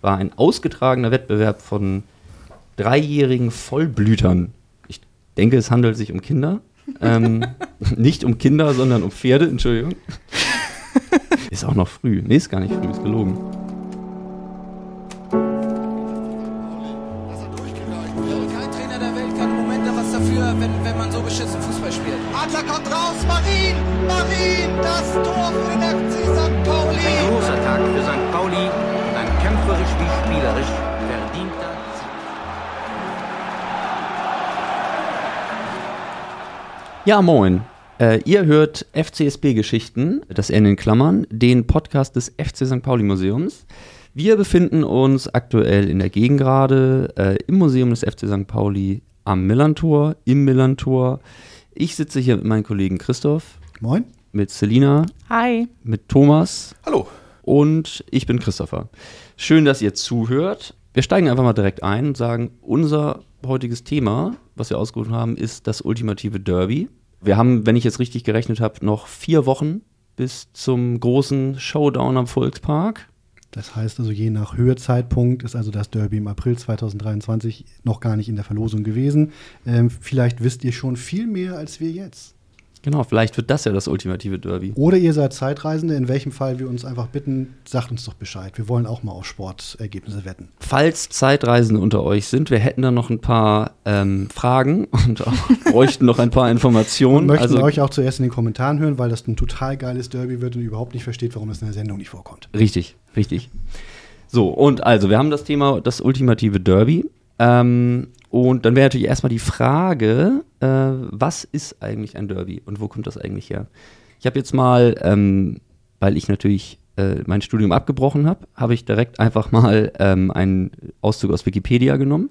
war ein ausgetragener Wettbewerb von dreijährigen Vollblütern. Ich denke, es handelt sich um Kinder. ähm, nicht um Kinder, sondern um Pferde, Entschuldigung. ist auch noch früh. Nee, ist gar nicht früh, ist gelogen. Ja, moin. Äh, ihr hört FCSB-Geschichten, das N in Klammern, den Podcast des FC St. Pauli Museums. Wir befinden uns aktuell in der Gegengrade äh, im Museum des FC St. Pauli am Millantor, im Millantor. Ich sitze hier mit meinem Kollegen Christoph, Moin. mit Selina, Hi. mit Thomas Hallo. und ich bin Christopher. Schön, dass ihr zuhört. Wir steigen einfach mal direkt ein und sagen, unser heutiges Thema, was wir ausgerufen haben, ist das ultimative Derby. Wir haben, wenn ich jetzt richtig gerechnet habe, noch vier Wochen bis zum großen Showdown am Volkspark. Das heißt also, je nach Höhezeitpunkt ist also das Derby im April 2023 noch gar nicht in der Verlosung gewesen. Ähm, vielleicht wisst ihr schon viel mehr als wir jetzt. Genau, vielleicht wird das ja das ultimative Derby. Oder ihr seid Zeitreisende, in welchem Fall wir uns einfach bitten, sagt uns doch Bescheid. Wir wollen auch mal auf Sportergebnisse wetten. Falls Zeitreisende unter euch sind, wir hätten da noch ein paar ähm, Fragen und bräuchten noch ein paar Und Informationen. möchten also, euch auch zuerst in den Kommentaren hören, weil das ein total geiles Derby wird und ihr überhaupt nicht versteht, warum das in der Sendung nicht vorkommt. Richtig, richtig. So, und also, wir haben das Thema, das ultimative Derby. Ähm, und dann wäre natürlich erstmal die Frage, äh, was ist eigentlich ein Derby und wo kommt das eigentlich her? Ich habe jetzt mal, ähm, weil ich natürlich äh, mein Studium abgebrochen habe, habe ich direkt einfach mal ähm, einen Auszug aus Wikipedia genommen.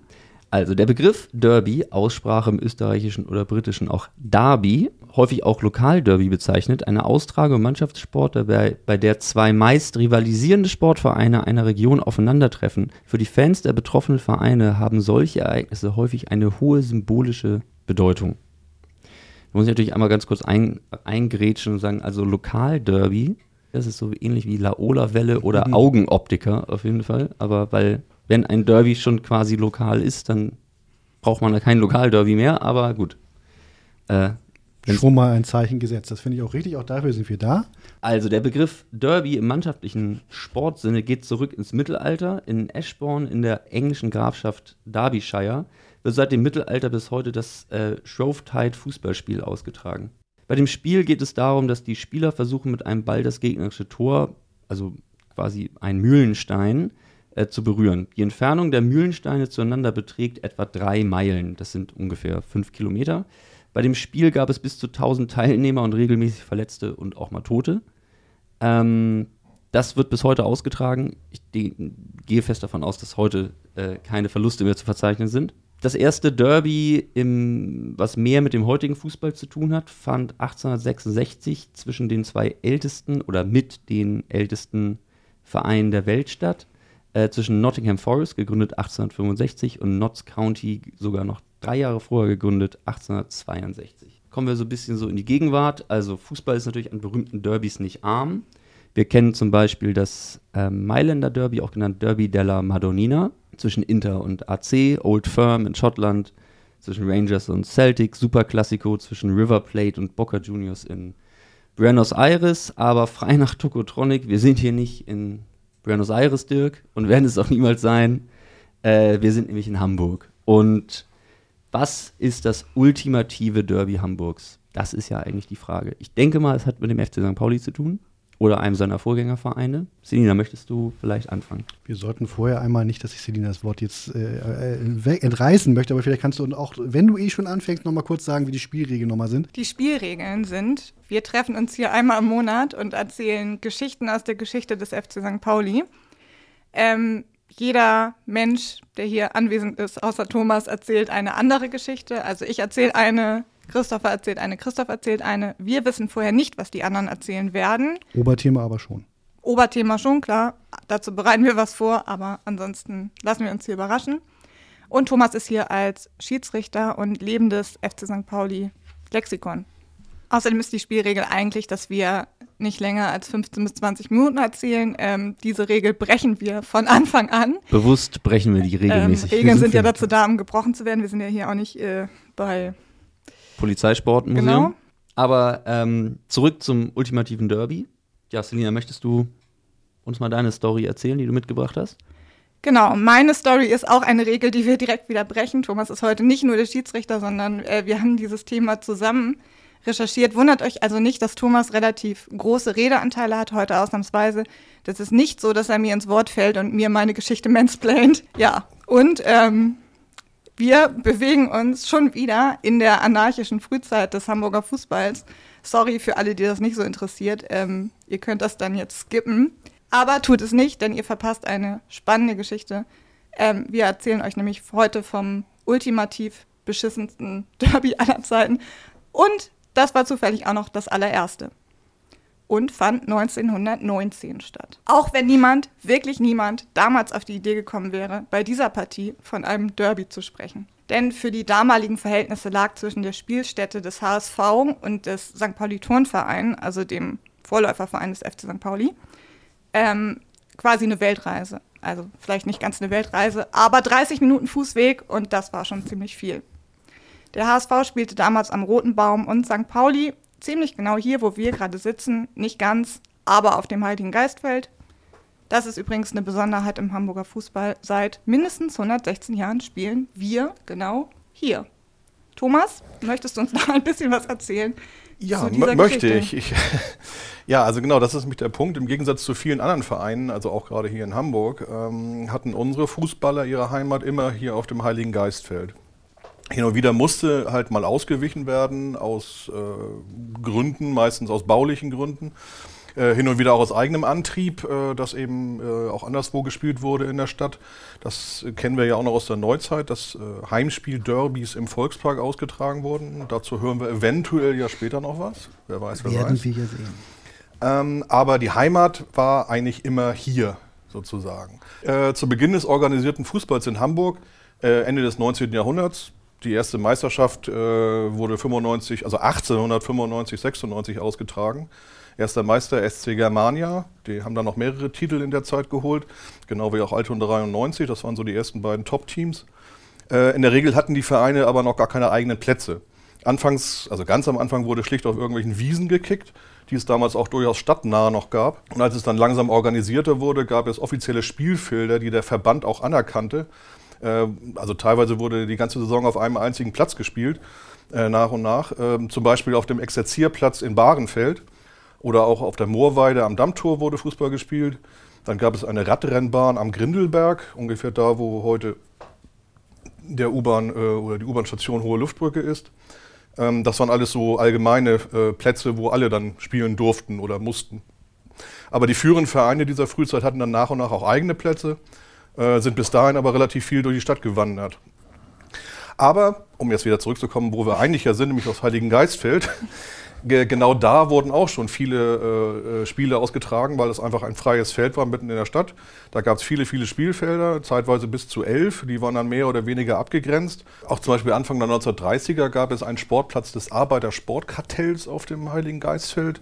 Also der Begriff Derby, Aussprache im österreichischen oder britischen auch Derby, häufig auch Lokalderby bezeichnet, eine Austragung im Mannschaftssport, bei, bei der zwei meist rivalisierende Sportvereine einer Region aufeinandertreffen. Für die Fans der betroffenen Vereine haben solche Ereignisse häufig eine hohe symbolische Bedeutung. Da muss ich natürlich einmal ganz kurz ein, eingrätschen und sagen, also Lokalderby, das ist so ähnlich wie Laola-Welle oder Mhm. Augenoptiker auf jeden Fall. Aber weil, wenn ein Derby schon quasi lokal ist, dann braucht man da kein Lokalderby mehr, aber gut. Äh, Schon mal ein Zeichen gesetzt. Das finde ich auch richtig. Auch dafür sind wir da. also der Begriff Derby im mannschaftlichen Sportsinne geht zurück ins Mittelalter. In Ashbourne in der englischen Grafschaft Derbyshire wird seit dem Mittelalter bis heute das äh, Shrovetide Fußballspiel ausgetragen. Bei dem Spiel geht es darum, dass die Spieler versuchen mit einem Ball das gegnerische Tor, also quasi ein Mühlenstein, äh, zu berühren. Die Entfernung der Mühlensteine zueinander beträgt etwa drei Meilen. Das sind ungefähr fünf Kilometer. Bei dem Spiel gab es bis zu 1000 Teilnehmer und regelmäßig Verletzte und auch mal Tote. Ähm, das wird bis heute ausgetragen. Ich gehe fest davon aus, dass heute äh, keine Verluste mehr zu verzeichnen sind. Das erste Derby, im, was mehr mit dem heutigen Fußball zu tun hat, fand 1866 zwischen den zwei ältesten oder mit den ältesten Vereinen der Welt statt. Äh, zwischen Nottingham Forest, gegründet 1865, und Notts County, sogar noch drei Jahre vorher gegründet, 1862. Kommen wir so ein bisschen so in die Gegenwart. Also Fußball ist natürlich an berühmten Derbys nicht arm. Wir kennen zum Beispiel das ähm, Mailänder Derby, auch genannt Derby della Madonnina, zwischen Inter und AC, Old Firm in Schottland, zwischen Rangers und Celtic, Super Classico zwischen River Plate und Boca Juniors in Buenos Aires, aber frei nach Tokotronic, wir sind hier nicht in Buenos Aires, Dirk, und werden es auch niemals sein. Äh, wir sind nämlich in Hamburg. Und was ist das ultimative Derby Hamburgs? Das ist ja eigentlich die Frage. Ich denke mal, es hat mit dem FC St. Pauli zu tun oder einem seiner Vorgängervereine. Selina, möchtest du vielleicht anfangen? Wir sollten vorher einmal nicht, dass ich Selina das Wort jetzt äh, äh, weg- entreißen möchte, aber vielleicht kannst du auch, wenn du eh schon anfängst, nochmal kurz sagen, wie die Spielregeln nochmal sind. Die Spielregeln sind, wir treffen uns hier einmal im Monat und erzählen Geschichten aus der Geschichte des FC St. Pauli. Ähm, jeder Mensch, der hier anwesend ist, außer Thomas, erzählt eine andere Geschichte. Also ich erzähle eine, Christopher erzählt eine, Christoph erzählt eine. Wir wissen vorher nicht, was die anderen erzählen werden. Oberthema aber schon. Oberthema schon, klar. Dazu bereiten wir was vor, aber ansonsten lassen wir uns hier überraschen. Und Thomas ist hier als Schiedsrichter und lebendes FC St. Pauli Lexikon. Außerdem ist die Spielregel eigentlich, dass wir nicht länger als 15 bis 20 Minuten erzählen. Ähm, diese Regel brechen wir von Anfang an. Bewusst brechen wir die Ähm, regelmäßig. Regeln sind ja für- dazu da, um gebrochen zu werden. Wir sind ja hier auch nicht äh, bei. Polizeisportmuseum. Genau. Aber ähm, zurück zum ultimativen Derby. Ja, Selina, möchtest du uns mal deine Story erzählen, die du mitgebracht hast? Genau, meine Story ist auch eine Regel, die wir direkt wieder brechen. Thomas ist heute nicht nur der Schiedsrichter, sondern äh, wir haben dieses Thema zusammen recherchiert. Wundert euch also nicht, dass Thomas relativ große Redeanteile hat, heute ausnahmsweise. Das ist nicht so, dass er mir ins Wort fällt und mir meine Geschichte mansplaint. Ja, und ähm, wir bewegen uns schon wieder in der anarchischen Frühzeit des Hamburger Fußballs. Sorry für alle, die das nicht so interessiert. Ähm, ihr könnt das dann jetzt skippen. Aber tut es nicht, denn ihr verpasst eine spannende Geschichte. Ähm, wir erzählen euch nämlich heute vom ultimativ beschissensten Derby aller Zeiten. Und das war zufällig auch noch das allererste. Und fand 1919 statt. Auch wenn niemand, wirklich niemand, damals auf die Idee gekommen wäre, bei dieser Partie von einem Derby zu sprechen. Denn für die damaligen Verhältnisse lag zwischen der Spielstätte des HSV und des St. Pauli Turnverein, also dem Vorläuferverein des FC St. Pauli, ähm, quasi eine Weltreise. Also vielleicht nicht ganz eine Weltreise, aber 30 Minuten Fußweg und das war schon ziemlich viel. Der HSV spielte damals am Roten Baum und St. Pauli ziemlich genau hier, wo wir gerade sitzen, nicht ganz, aber auf dem Heiligen Geistfeld. Das ist übrigens eine Besonderheit im Hamburger Fußball. Seit mindestens 116 Jahren spielen wir genau hier. Thomas, möchtest du uns noch ein bisschen was erzählen? Ja, zu dieser mö- möchte ich. ich. Ja, also genau, das ist nämlich der Punkt. Im Gegensatz zu vielen anderen Vereinen, also auch gerade hier in Hamburg, ähm, hatten unsere Fußballer ihre Heimat immer hier auf dem Heiligen Geistfeld. Hin und wieder musste halt mal ausgewichen werden, aus äh, Gründen, meistens aus baulichen Gründen. Äh, hin und wieder auch aus eigenem Antrieb, äh, dass eben äh, auch anderswo gespielt wurde in der Stadt. Das kennen wir ja auch noch aus der Neuzeit, dass äh, Heimspiel-Derbys im Volkspark ausgetragen wurden. Dazu hören wir eventuell ja später noch was. Wer weiß, wer Werden weiß. wir sehen. Ähm, aber die Heimat war eigentlich immer hier sozusagen. Zu Beginn des organisierten Fußballs in Hamburg, Ende des 19. Jahrhunderts, die erste Meisterschaft äh, wurde 95, also 1895, 96 ausgetragen. Erster Meister SC Germania, die haben dann noch mehrere Titel in der Zeit geholt, genau wie auch Alton 93, das waren so die ersten beiden Top-Teams. Äh, in der Regel hatten die Vereine aber noch gar keine eigenen Plätze. Anfangs, also ganz am Anfang wurde schlicht auf irgendwelchen Wiesen gekickt, die es damals auch durchaus stadtnah noch gab. Und als es dann langsam organisierter wurde, gab es offizielle Spielfelder, die der Verband auch anerkannte. Äh, Also teilweise wurde die ganze Saison auf einem einzigen Platz gespielt, äh, nach und nach. Ähm, Zum Beispiel auf dem Exerzierplatz in Bahrenfeld oder auch auf der Moorweide am Dammtor wurde Fußball gespielt. Dann gab es eine Radrennbahn am Grindelberg, ungefähr da, wo heute der U-Bahn äh, oder die U-Bahn-Station Hohe Luftbrücke ist. Ähm, das waren alles so allgemeine Plätze, wo alle dann spielen durften oder mussten. Aber die führenden Vereine dieser Frühzeit hatten dann nach und nach auch eigene Plätze, äh, sind bis dahin aber relativ viel durch die Stadt gewandert. Aber, um jetzt wieder zurückzukommen, wo wir eigentlich ja sind, nämlich aus Heiligen Geistfeld, ge- genau da wurden auch schon viele äh, äh, Spiele ausgetragen, weil es einfach ein freies Feld war mitten in der Stadt. Da gab es viele, viele Spielfelder, zeitweise bis zu elf. Die waren dann mehr oder weniger abgegrenzt. Auch zum Beispiel Anfang der 1930er gab es einen Sportplatz des Arbeitersportkartells auf dem Heiligen Geistfeld.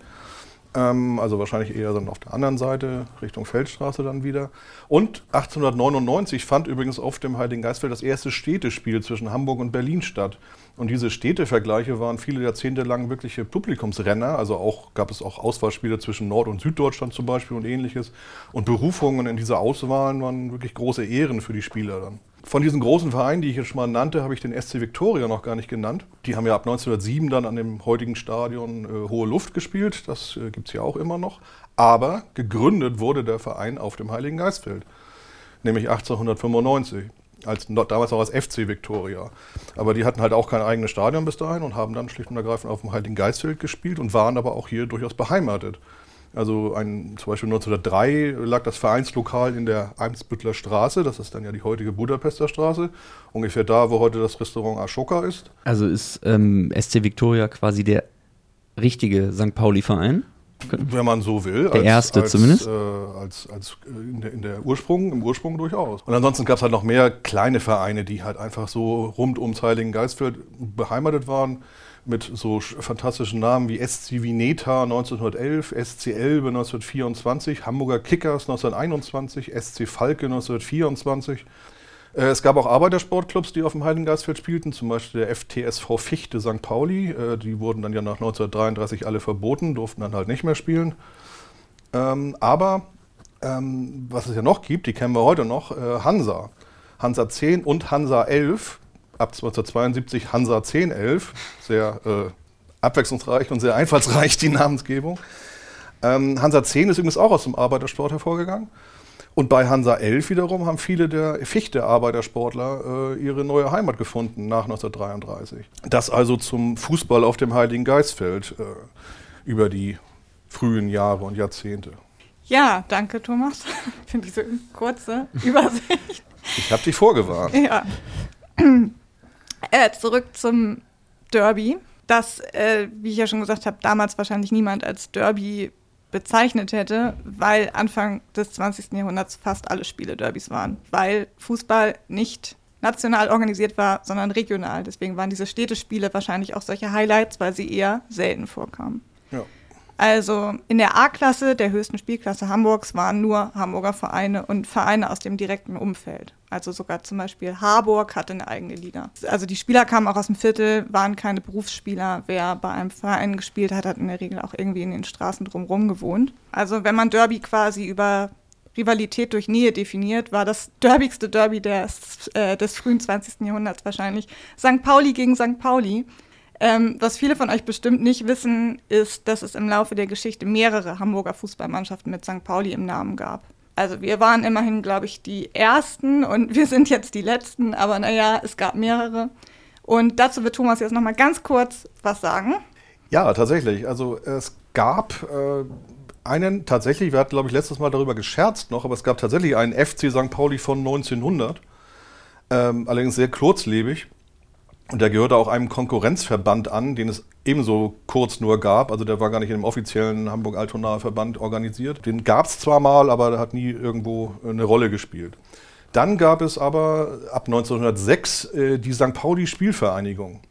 Ähm, also wahrscheinlich eher dann auf der anderen Seite, Richtung Feldstraße dann wieder. Und 1899 fand übrigens auf dem Heiligen Geistfeld das erste Städtespiel zwischen Hamburg und Berlin statt. Und diese Städtevergleiche waren viele Jahrzehnte lang wirkliche Publikumsrenner. Also auch gab es auch Auswahlspiele zwischen Nord- und Süddeutschland zum Beispiel und ähnliches. Und Berufungen in diese Auswahlen waren wirklich große Ehren für die Spieler dann. Von diesen großen Vereinen, die ich jetzt schon mal nannte, habe ich den SC Victoria noch gar nicht genannt. Die haben ja ab 1907 dann an dem heutigen Stadion äh, Hohe Luft gespielt. Das äh, gibt es ja auch immer noch. Aber gegründet wurde der Verein auf dem Heiligen Geistfeld, nämlich 1895. Als, damals auch als FC Victoria. Aber die hatten halt auch kein eigenes Stadion bis dahin und haben dann schlicht und ergreifend auf dem Heiligen Geistfeld gespielt und waren aber auch hier durchaus beheimatet. Also ein, zum Beispiel 1903 lag das Vereinslokal in der Eimsbüttler Straße, das ist dann ja die heutige Budapester Straße, ungefähr da, wo heute das Restaurant Ashoka ist. Also ist ähm, SC Victoria quasi der richtige St. Pauli-Verein? Wenn man so will. Der erste als, zumindest? Äh, als als in, der, in der Ursprung, im Ursprung durchaus. Und ansonsten gab es halt noch mehr kleine Vereine, die halt einfach so rund ums Heiligen Geistfeld beheimatet waren. Mit so sch- fantastischen Namen wie SC Vineta 1911, SC Elbe 1924, Hamburger Kickers 1921, SC Falke 1924. Äh, Es gab auch Arbeitersportclubs, die auf dem Heiligengeistfeld spielten, zum Beispiel der FTSV Fichte St. Pauli. Äh, Die wurden dann ja nach 1933 alle verboten, durften dann halt nicht mehr spielen. Ähm, aber ähm, was es ja noch gibt, die kennen wir heute noch, äh, Hansa. Hansa 10 und Hansa 11. Ab 1972 Hansa 10, 11. Sehr äh, abwechslungsreich und sehr einfallsreich die Namensgebung. Ähm, Hansa 10 ist übrigens auch aus dem Arbeitersport hervorgegangen. Und bei Hansa 11 wiederum haben viele der Fichte-Arbeitersportler äh, ihre neue Heimat gefunden nach 1933. Das also zum Fußball auf dem Heiligen Geistfeld äh, über die frühen Jahre und Jahrzehnte. Ja, danke, Thomas, für diese kurze Übersicht. Ich habe dich vorgewarnt. Ja. Äh, zurück zum Derby, das, äh, wie ich ja schon gesagt habe, damals wahrscheinlich niemand als Derby bezeichnet hätte, weil Anfang des 20. Jahrhunderts fast alle Spiele Derbys waren, weil Fußball nicht national organisiert war, sondern regional. Deswegen waren diese Städtespiele wahrscheinlich auch solche Highlights, weil sie eher selten vorkamen. Also in der A-Klasse, der höchsten Spielklasse Hamburgs, waren nur Hamburger Vereine und Vereine aus dem direkten Umfeld. Also sogar zum Beispiel Harburg hatte eine eigene Liga. Also die Spieler kamen auch aus dem Viertel, waren keine Berufsspieler. Wer bei einem Verein gespielt hat, hat in der Regel auch irgendwie in den Straßen drumherum gewohnt. Also wenn man Derby quasi über Rivalität durch Nähe definiert, war das derbigste Derby des, äh, des frühen 20. Jahrhunderts wahrscheinlich St. Pauli gegen St. Pauli. Ähm, was viele von euch bestimmt nicht wissen, ist, dass es im Laufe der Geschichte mehrere Hamburger Fußballmannschaften mit St. Pauli im Namen gab. Also wir waren immerhin, glaube ich, die Ersten und wir sind jetzt die Letzten, aber naja, es gab mehrere. Und dazu wird Thomas jetzt nochmal ganz kurz was sagen. Ja, tatsächlich. Also es gab äh, einen, tatsächlich, wir hatten, glaube ich, letztes Mal darüber gescherzt noch, aber es gab tatsächlich einen FC St. Pauli von 1900, ähm, allerdings sehr kurzlebig. Und der gehörte auch einem Konkurrenzverband an, den es ebenso kurz nur gab. Also der war gar nicht in dem offiziellen Hamburg-Altonaer Verband organisiert. Den gab es zwar mal, aber der hat nie irgendwo eine Rolle gespielt. Dann gab es aber ab 1906 äh, die St. Pauli Spielvereinigung.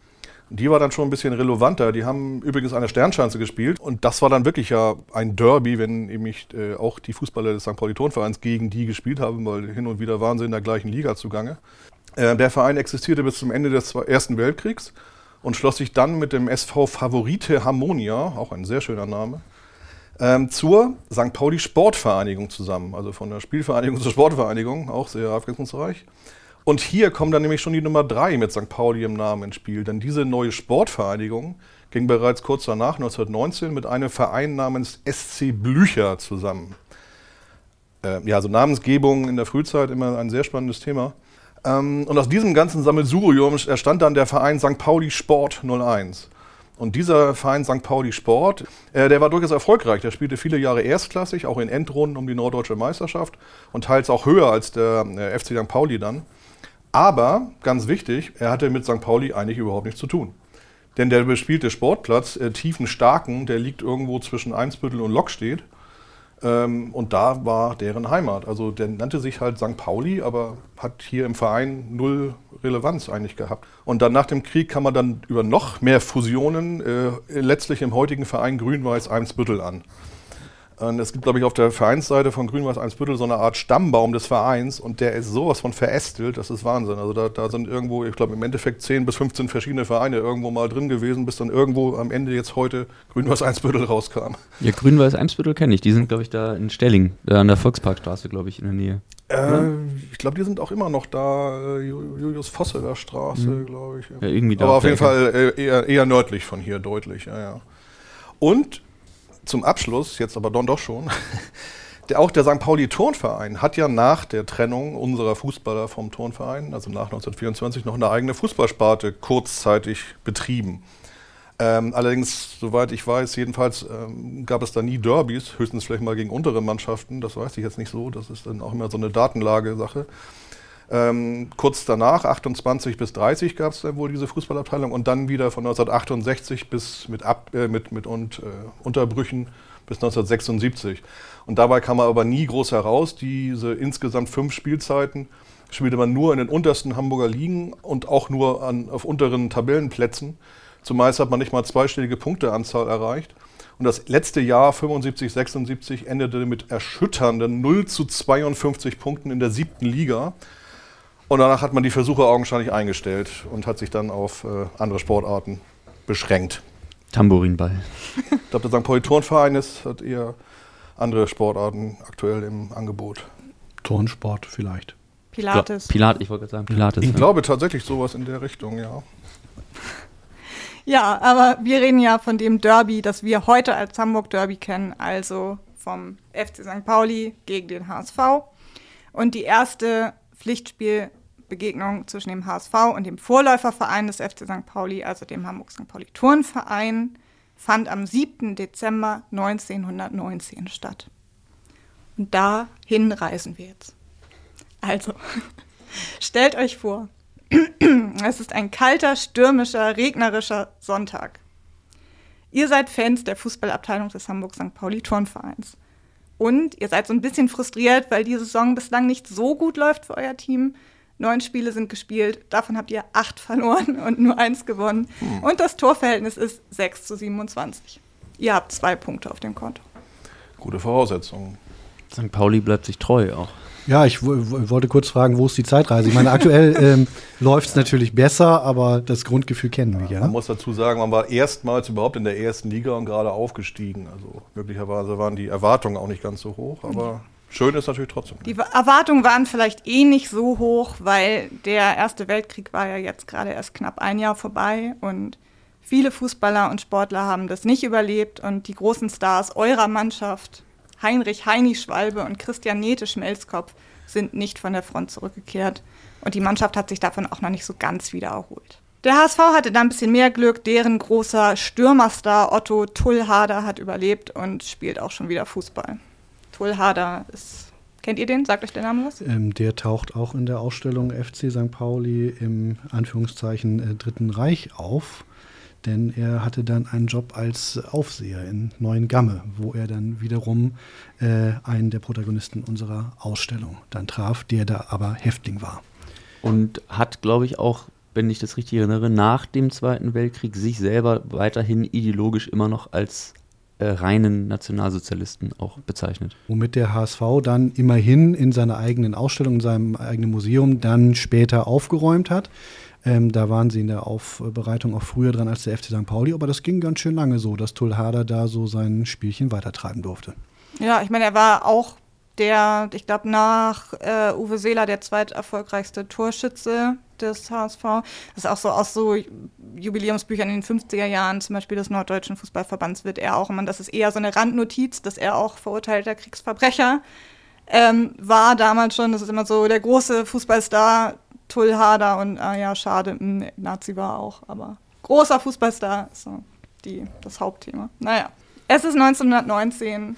Die war dann schon ein bisschen relevanter. Die haben übrigens eine Sternschanze gespielt. Und das war dann wirklich ja ein Derby, wenn nämlich äh, auch die Fußballer des St. Pauli Turnvereins gegen die gespielt haben, weil hin und wieder waren sie in der gleichen Liga zugange. Äh, der Verein existierte bis zum Ende des Ersten Weltkriegs und schloss sich dann mit dem SV Favorite Harmonia, auch ein sehr schöner Name, ähm, zur St. Pauli Sportvereinigung zusammen. Also von der Spielvereinigung zur Sportvereinigung, auch sehr abwechslungsreich. Und hier kommt dann nämlich schon die Nummer 3 mit St. Pauli im Namen ins Spiel. Denn diese neue Sportvereinigung ging bereits kurz danach, 1919, mit einem Verein namens SC Blücher zusammen. Äh, ja, also Namensgebung in der Frühzeit immer ein sehr spannendes Thema. Ähm, und aus diesem ganzen Sammelsurium entstand dann der Verein St. Pauli Sport 01. Und dieser Verein St. Pauli Sport, äh, der war durchaus erfolgreich. Der spielte viele Jahre erstklassig, auch in Endrunden um die norddeutsche Meisterschaft und teils auch höher als der äh, FC St. Pauli dann. Aber, ganz wichtig, er hatte mit St. Pauli eigentlich überhaupt nichts zu tun. Denn der bespielte Sportplatz, äh, Tiefenstarken, der liegt irgendwo zwischen Eimsbüttel und Lockstedt. Ähm, und da war deren Heimat. Also der nannte sich halt St. Pauli, aber hat hier im Verein null Relevanz eigentlich gehabt. Und dann nach dem Krieg kam man dann über noch mehr Fusionen äh, letztlich im heutigen Verein Grün-Weiß Eimsbüttel an. Und es gibt, glaube ich, auf der Vereinsseite von Grün-Weiß Eimsbüttel so eine Art Stammbaum des Vereins und der ist sowas von verästelt, das ist Wahnsinn. Also da, da sind irgendwo, ich glaube, im Endeffekt 10 bis 15 verschiedene Vereine irgendwo mal drin gewesen, bis dann irgendwo am Ende jetzt heute Grün-Weiß Eimsbüttel rauskam. Ja, Grün-Weiß Eimsbüttel kenne ich. Die sind, glaube ich, da in Stelling, da an der Volksparkstraße, glaube ich, in der Nähe. Äh, ich glaube, die sind auch immer noch da, äh, Ju- Julius Vosseler Straße, glaube ich. Ja, irgendwie da Aber auf jeden Fall äh, eher, eher nördlich von hier, deutlich, ja, ja. Und zum Abschluss, jetzt aber dann doch schon, der, auch der St. Pauli Turnverein hat ja nach der Trennung unserer Fußballer vom Turnverein, also nach 1924, noch eine eigene Fußballsparte kurzzeitig betrieben. Ähm, allerdings, soweit ich weiß, jedenfalls ähm, gab es da nie Derbys, höchstens vielleicht mal gegen untere Mannschaften, das weiß ich jetzt nicht so, das ist dann auch immer so eine Datenlage-Sache. Ähm, kurz danach, 28 bis 30, gab es wohl diese Fußballabteilung und dann wieder von 1968 bis mit, Ab, äh, mit, mit und, äh, Unterbrüchen bis 1976. Und dabei kam man aber nie groß heraus. Diese insgesamt fünf Spielzeiten spielte man nur in den untersten Hamburger Ligen und auch nur an, auf unteren Tabellenplätzen, Zumeist hat man nicht mal zweistellige Punkteanzahl erreicht. Und das letzte Jahr, 75, 76, endete mit erschütternden 0 zu 52 Punkten in der siebten Liga. Und danach hat man die Versuche augenscheinlich eingestellt und hat sich dann auf äh, andere Sportarten beschränkt. Tambourinball. Ich glaube, der St. Pauli Turnverein ist, hat eher andere Sportarten aktuell im Angebot. Turnsport vielleicht. Pilates. Pilates, ich wollte gerade sagen Pilates. Ich ja. glaube tatsächlich sowas in der Richtung, ja. Ja, aber wir reden ja von dem Derby, das wir heute als Hamburg Derby kennen, also vom FC St. Pauli gegen den HSV. Und die erste Pflichtspielbegegnung zwischen dem HSV und dem Vorläuferverein des FC St. Pauli, also dem Hamburg St. Pauli Turnverein, fand am 7. Dezember 1919 statt. Und dahin reisen wir jetzt. Also, stellt euch vor, es ist ein kalter, stürmischer, regnerischer Sonntag. Ihr seid Fans der Fußballabteilung des Hamburg St. Pauli Turnvereins. Und ihr seid so ein bisschen frustriert, weil die Saison bislang nicht so gut läuft für euer Team. Neun Spiele sind gespielt, davon habt ihr acht verloren und nur eins gewonnen. Und das Torverhältnis ist 6 zu 27. Ihr habt zwei Punkte auf dem Konto. Gute Voraussetzungen. St. Pauli bleibt sich treu auch. Ja, ich wo- wo- wollte kurz fragen, wo ist die Zeitreise? Ich meine, aktuell ähm, läuft es natürlich besser, aber das Grundgefühl kennen wir ja. Man muss dazu sagen, man war erstmals überhaupt in der ersten Liga und gerade aufgestiegen. Also möglicherweise waren die Erwartungen auch nicht ganz so hoch, aber schön ist natürlich trotzdem. Die Erwartungen waren vielleicht eh nicht so hoch, weil der Erste Weltkrieg war ja jetzt gerade erst knapp ein Jahr vorbei und viele Fußballer und Sportler haben das nicht überlebt und die großen Stars eurer Mannschaft, Heinrich Heini Schwalbe und Christian Nete Schmelzkopf, sind nicht von der Front zurückgekehrt und die Mannschaft hat sich davon auch noch nicht so ganz wieder erholt. Der HSV hatte da ein bisschen mehr Glück, deren großer Stürmerstar Otto Tullhader hat überlebt und spielt auch schon wieder Fußball. Tullhader ist. Kennt ihr den? Sagt euch der Name was? Ähm, der taucht auch in der Ausstellung FC St. Pauli im Anführungszeichen äh, Dritten Reich auf. Denn er hatte dann einen Job als Aufseher in Neuengamme, wo er dann wiederum äh, einen der Protagonisten unserer Ausstellung dann traf, der da aber Häftling war. Und hat, glaube ich, auch, wenn ich das richtig erinnere, nach dem Zweiten Weltkrieg sich selber weiterhin ideologisch immer noch als äh, reinen Nationalsozialisten auch bezeichnet. Womit der HSV dann immerhin in seiner eigenen Ausstellung, in seinem eigenen Museum dann später aufgeräumt hat. Ähm, da waren sie in der Aufbereitung auch früher dran als der FC St. Pauli, aber das ging ganz schön lange so, dass Tullhader da so sein Spielchen weitertreiben durfte. Ja, ich meine, er war auch der, ich glaube, nach äh, Uwe Seeler der zweiterfolgreichste Torschütze des HSV. Das ist auch so aus so Jubiläumsbüchern in den 50er Jahren, zum Beispiel des Norddeutschen Fußballverbands, wird er auch immer, das ist eher so eine Randnotiz, dass er auch verurteilter Kriegsverbrecher ähm, war damals schon. Das ist immer so der große Fußballstar, Tull Hader und, ah ja, schade, mh, Nazi war auch, aber großer Fußballstar ist so die, das Hauptthema. Naja, es ist 1919.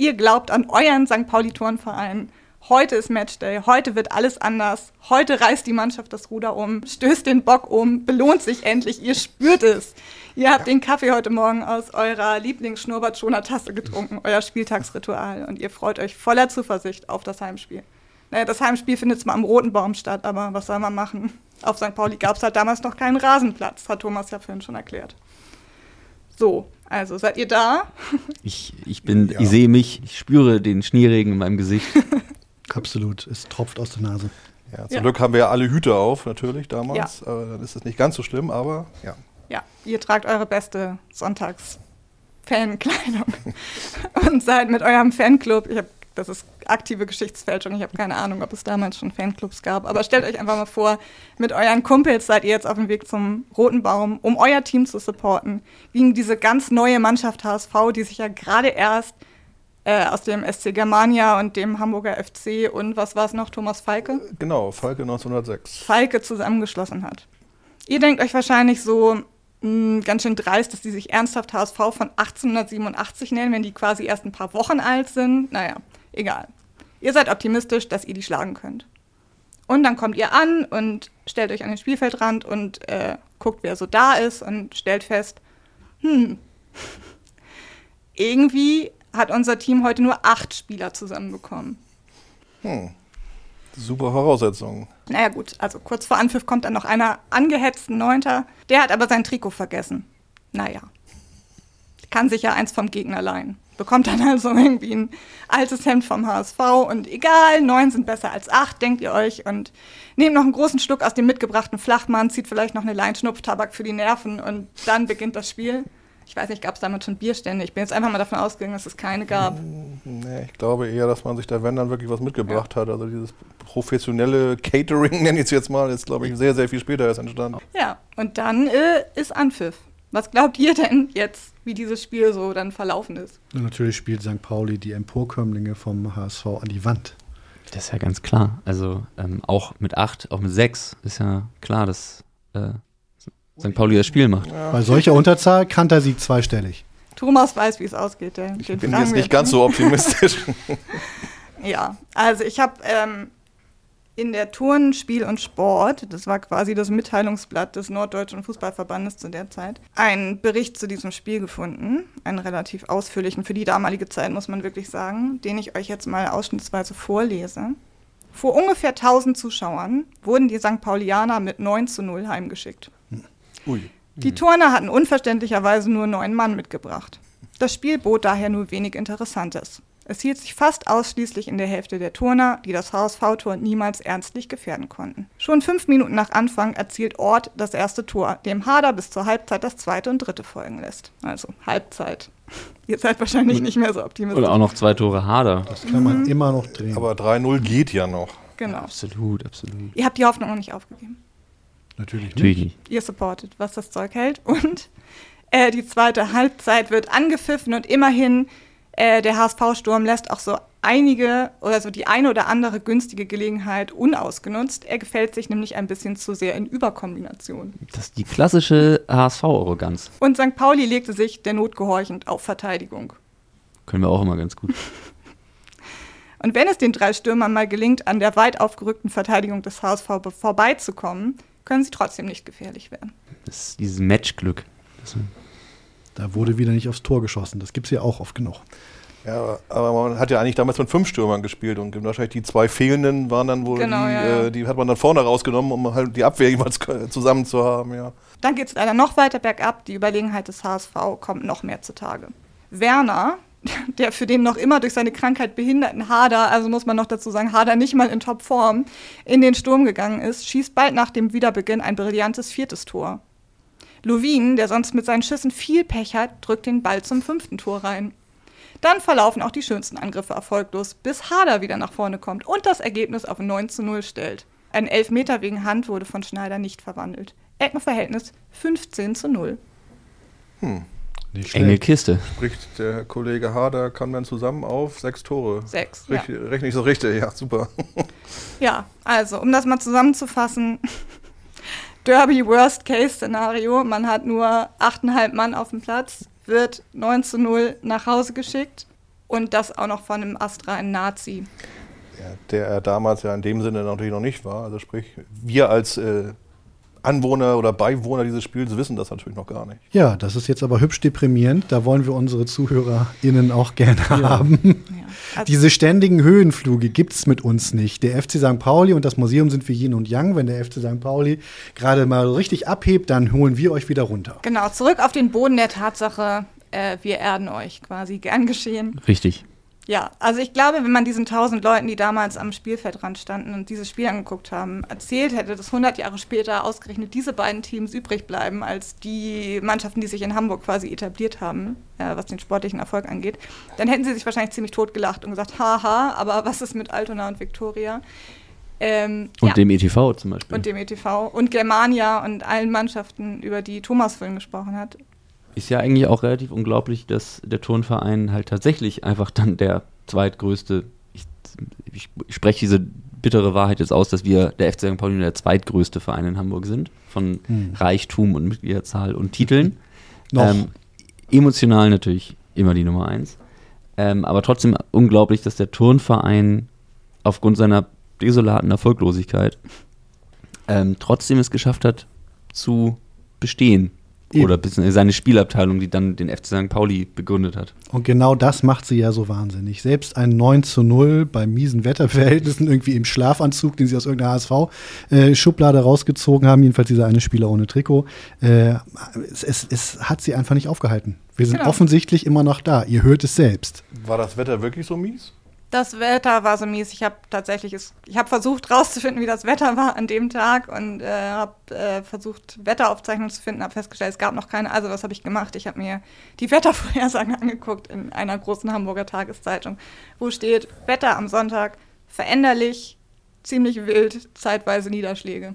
Ihr glaubt an euren St. Pauli-Turnverein. Heute ist Matchday, heute wird alles anders. Heute reißt die Mannschaft das Ruder um, stößt den Bock um, belohnt sich endlich, ihr spürt es. Ihr habt den Kaffee heute Morgen aus eurer Lieblingsschnurrbart-schoner Tasse getrunken, euer Spieltagsritual, und ihr freut euch voller Zuversicht auf das Heimspiel. Naja, das Heimspiel findet zwar am Roten Baum statt, aber was soll man machen? Auf St. Pauli gab es halt damals noch keinen Rasenplatz, hat Thomas ja vorhin schon erklärt. So, also seid ihr da? Ich, ich bin, Ja. ich sehe mich, ich spüre den Schneeregen in meinem Gesicht. Absolut, es tropft aus der Nase. Ja, zum Ja. Glück haben wir ja alle Hüte auf, natürlich damals. Äh, dann ist es nicht ganz so schlimm, aber ja. Ja, ihr tragt eure beste Sonntags-Fankleidung und seid mit eurem Fanclub, ich hab, das ist aktive Geschichtsfälschung, ich habe keine Ahnung, ob es damals schon Fanclubs gab, aber stellt euch einfach mal vor, mit euren Kumpels seid ihr jetzt auf dem Weg zum Roten Baum, um euer Team zu supporten, gegen diese ganz neue Mannschaft HSV, die sich ja gerade erst äh, aus dem SC Germania und dem Hamburger FC und was war es noch, Thomas Falke? Genau, Falke 1906. Falke zusammengeschlossen hat. Ihr denkt euch wahrscheinlich so, mh, ganz schön dreist, dass die sich ernsthaft HSV von 1887 nennen, wenn die quasi erst ein paar Wochen alt sind. Naja, egal. Ihr seid optimistisch, dass ihr die schlagen könnt. Und dann kommt ihr an und stellt euch an den Spielfeldrand und äh, guckt, wer so da ist und stellt fest, hm, irgendwie hat unser Team heute nur acht Spieler zusammenbekommen. Super Voraussetzungen. Naja gut, also kurz vor Anpfiff kommt dann noch einer angehetzten Neunter. Der hat aber sein Trikot vergessen. Naja, kann sich ja eins vom Gegner leihen. Bekommt dann also irgendwie ein altes Hemd vom HSV und egal, neun sind besser als acht, denkt ihr euch und nehmt noch einen großen Schluck aus dem mitgebrachten Flachmann, zieht vielleicht noch eine Line Schnupftabak für die Nerven und dann beginnt das Spiel. Ich weiß nicht, gab es damals schon Bierstände? Ich bin jetzt einfach mal davon ausgegangen, dass es keine gab. Nee, ich glaube eher, dass man sich da, wenn dann wirklich was mitgebracht hat. Also dieses professionelle Catering, nenne ich es jetzt mal, ist, glaube ich, sehr, sehr viel später erst entstanden. Ja, und dann äh, ist Anpfiff. Was glaubt ihr denn jetzt, wie dieses Spiel so dann verlaufen ist? Und natürlich spielt St. Pauli die Emporkömmlinge vom HSV an die Wand. Das ist ja ganz klar. Also ähm, auch mit acht, auch mit sechs ist ja klar, dass äh, St. Pauli das Spiel macht. Bei solcher Unterzahl kannte er Sieg zweistellig. Thomas weiß, wie es ausgeht. Den, Ich den bin jetzt nicht ganz so optimistisch. Ja, also ich habe ähm, in der Turn, Spiel und Sport, das war quasi das Mitteilungsblatt des Norddeutschen Fußballverbandes zu der Zeit, einen Bericht zu diesem Spiel gefunden, einen relativ ausführlichen für die damalige Zeit, muss man wirklich sagen, den ich euch jetzt mal ausschnittsweise vorlese. Vor ungefähr 1000 Zuschauern wurden die St. Paulianer mit 9 zu 0 heimgeschickt. Ui. Die Turner hatten unverständlicherweise nur neun Mann mitgebracht. Das Spiel bot daher nur wenig Interessantes. Es hielt sich fast ausschließlich in der Hälfte der Turner, die das HSV-Tor niemals ernstlich gefährden konnten. Schon fünf Minuten nach Anfang erzielt Ort das erste Tor, dem Hader bis zur Halbzeit das zweite und dritte folgen lässt. Also Halbzeit. Ihr seid wahrscheinlich nicht mehr so optimistisch. Oder auch noch zwei Tore Hader. Das kann man immer noch drehen. Aber 3-0 geht ja noch. Genau. Absolut, absolut. Ihr habt die Hoffnung noch nicht aufgegeben. Natürlich Natürlich nicht. nicht. ihr supportet, was das Zeug hält. Und äh, die zweite Halbzeit wird angepfiffen und immerhin äh, der HSV-Sturm lässt auch so einige oder so die eine oder andere günstige Gelegenheit unausgenutzt. Er gefällt sich nämlich ein bisschen zu sehr in Überkombination. Das ist die klassische HSV-Arroganz. Und St. Pauli legte sich der Not gehorchend auf Verteidigung. Können wir auch immer ganz gut. Und wenn es den drei Stürmern mal gelingt, an der weit aufgerückten Verteidigung des HSV be- vorbeizukommen, können sie trotzdem nicht gefährlich werden. Das ist dieses Matchglück. Das, Da wurde wieder nicht aufs Tor geschossen. Das gibt es ja auch oft genug. Ja, aber- man hat ja eigentlich damals mit fünf Stürmern gespielt und wahrscheinlich die zwei fehlenden waren dann wohl, Genau, die, ja, ja. Äh, die hat man dann vorne rausgenommen, um halt die Abwehr jeweils zusammen zu haben, ja. Dann geht es leider noch weiter bergab. Die Überlegenheit des HSV kommt noch mehr zutage. Werner, der für den noch immer durch seine Krankheit behinderten Hader, also muss man noch dazu sagen, Hader nicht mal in Topform, in den Sturm gegangen ist, schießt bald nach dem Wiederbeginn ein brillantes viertes Tor. Lovin, der sonst mit seinen Schüssen viel Pech hat, drückt den Ball zum fünften Tor rein. Dann verlaufen auch die schönsten Angriffe erfolglos, bis Hader wieder nach vorne kommt und das Ergebnis auf 9 zu 0 stellt. Ein Elfmeter wegen Hand wurde von Schneider nicht verwandelt. Eckenverhältnis 15 zu 0. Nicht enge. Kiste. Spricht der Kollege Harder, kann man zusammen auf sechs Tore. Sechs, ja. Richtig, Rechne ich so richtig, ja, super. Ja, also, um das mal zusammenzufassen. Derby Worst-Case-Szenario. Man hat nur 8,5 Mann auf dem Platz, wird 9 zu 0 nach Hause geschickt und das auch noch von einem astreinen Nazi. Ja, der er damals ja in dem Sinne natürlich noch nicht war. Also sprich, wir als äh, Anwohner oder Beiwohner dieses Spiels wissen das natürlich noch gar nicht. Ja, das ist jetzt aber hübsch deprimierend. Da wollen wir unsere ZuhörerInnen auch gerne haben. Ja. Diese ständigen Höhenflüge gibt es mit uns nicht. Der FC St. Pauli und das Museum sind wie Yin und Yang. Wenn der FC St. Pauli gerade mal richtig abhebt, dann holen wir euch wieder runter. genau, zurück auf den Boden der Tatsache, äh, wir erden euch quasi. Gern geschehen. Richtig. Ja, also ich glaube, wenn man diesen tausend Leuten, die damals am Spielfeldrand standen und dieses Spiel angeguckt haben, erzählt hätte, dass 100 Jahre später ausgerechnet diese beiden Teams übrig bleiben als die Mannschaften, die sich in Hamburg quasi etabliert haben, äh, was den sportlichen Erfolg angeht, dann hätten sie sich wahrscheinlich ziemlich totgelacht und gesagt, haha, aber was ist mit Altona und Viktoria? Ähm, Und ja. dem ETV zum Beispiel. und dem ETV und Germania und allen Mannschaften, über die Thomas vorhin gesprochen hat. Ist ja eigentlich auch relativ unglaublich, dass der Turnverein halt tatsächlich einfach dann der zweitgrößte, ich, ich spreche diese bittere Wahrheit jetzt aus, dass wir der FC St. Pauli der zweitgrößte Verein in Hamburg sind, von Hm. Reichtum und Mitgliederzahl und Titeln. Noch. Ähm, emotional natürlich immer die Nummer eins. Ähm, aber trotzdem unglaublich, dass der Turnverein aufgrund seiner desolaten Erfolglosigkeit ähm, trotzdem es geschafft hat zu bestehen. Eben. Oder seine Spielabteilung, die dann den FC St. Pauli begründet hat. Und genau das macht sie ja so wahnsinnig. Selbst ein 9 zu 0 bei miesen Wetterverhältnissen, irgendwie im Schlafanzug, den sie aus irgendeiner HSV-Schublade rausgezogen haben, jedenfalls dieser eine Spieler ohne Trikot, äh, es, es, es hat sie einfach nicht aufgehalten. Wir sind Genau. offensichtlich immer noch da. Ihr hört es selbst. War das Wetter wirklich so mies? Das Wetter war so mies. Ich habe tatsächlich, ich habe versucht rauszufinden, wie das Wetter war an dem Tag und äh, habe äh, versucht, Wetteraufzeichnungen zu finden, habe festgestellt, es gab noch keine. Also was habe ich gemacht? Ich habe mir die Wettervorhersagen angeguckt in einer großen Hamburger Tageszeitung, wo steht, Wetter am Sonntag veränderlich, ziemlich wild, zeitweise Niederschläge.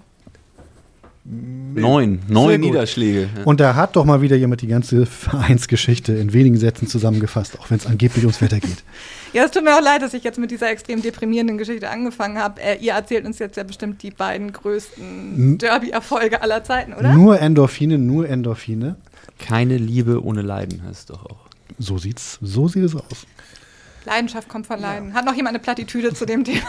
Neun. Neun. Niederschläge. Ja. Und da hat doch mal wieder jemand die ganze Vereinsgeschichte in wenigen Sätzen zusammengefasst, auch wenn es angeblich ums Wetter geht. Ja, es tut mir auch leid, dass ich jetzt mit dieser extrem deprimierenden Geschichte angefangen habe. Äh, ihr erzählt uns jetzt ja bestimmt die beiden größten Derby-Erfolge aller Zeiten, oder? Nur Endorphine, nur Endorphine. Keine Liebe ohne Leiden heißt doch auch. So sieht's, so sieht es aus. Leidenschaft kommt von Leiden. Hat noch jemand eine Plattitüde zu dem Thema?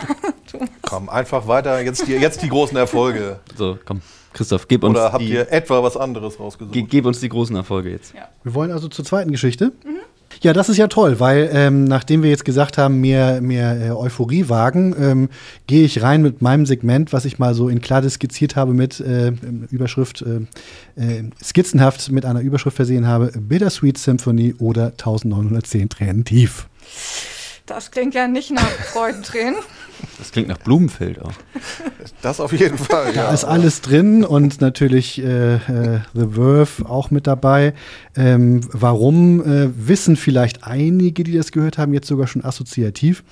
Komm, einfach weiter. Jetzt die, jetzt die großen Erfolge. So, komm, Christoph, gib uns, Oder habt die, ihr etwa was anderes rausgesucht? ge gib uns die großen Erfolge jetzt. Wir wollen also zur zweiten Geschichte. Ja, das ist ja toll, weil ähm, nachdem wir jetzt gesagt haben, mehr, mehr äh, Euphorie wagen, ähm, gehe ich rein mit meinem Segment, was ich mal so in Kladde skizziert habe mit äh, Überschrift, äh, äh, skizzenhaft mit einer Überschrift versehen habe, Bittersweet Symphony oder 1910 Tränen tief. Das klingt ja nicht nach Freudentränen. Das klingt nach Blumenfeld auch. Das auf jeden Fall, Da ja. ist alles drin und natürlich äh, äh, The Verve auch mit dabei. Ähm, warum äh, wissen vielleicht einige, die das gehört haben, jetzt sogar schon assoziativ.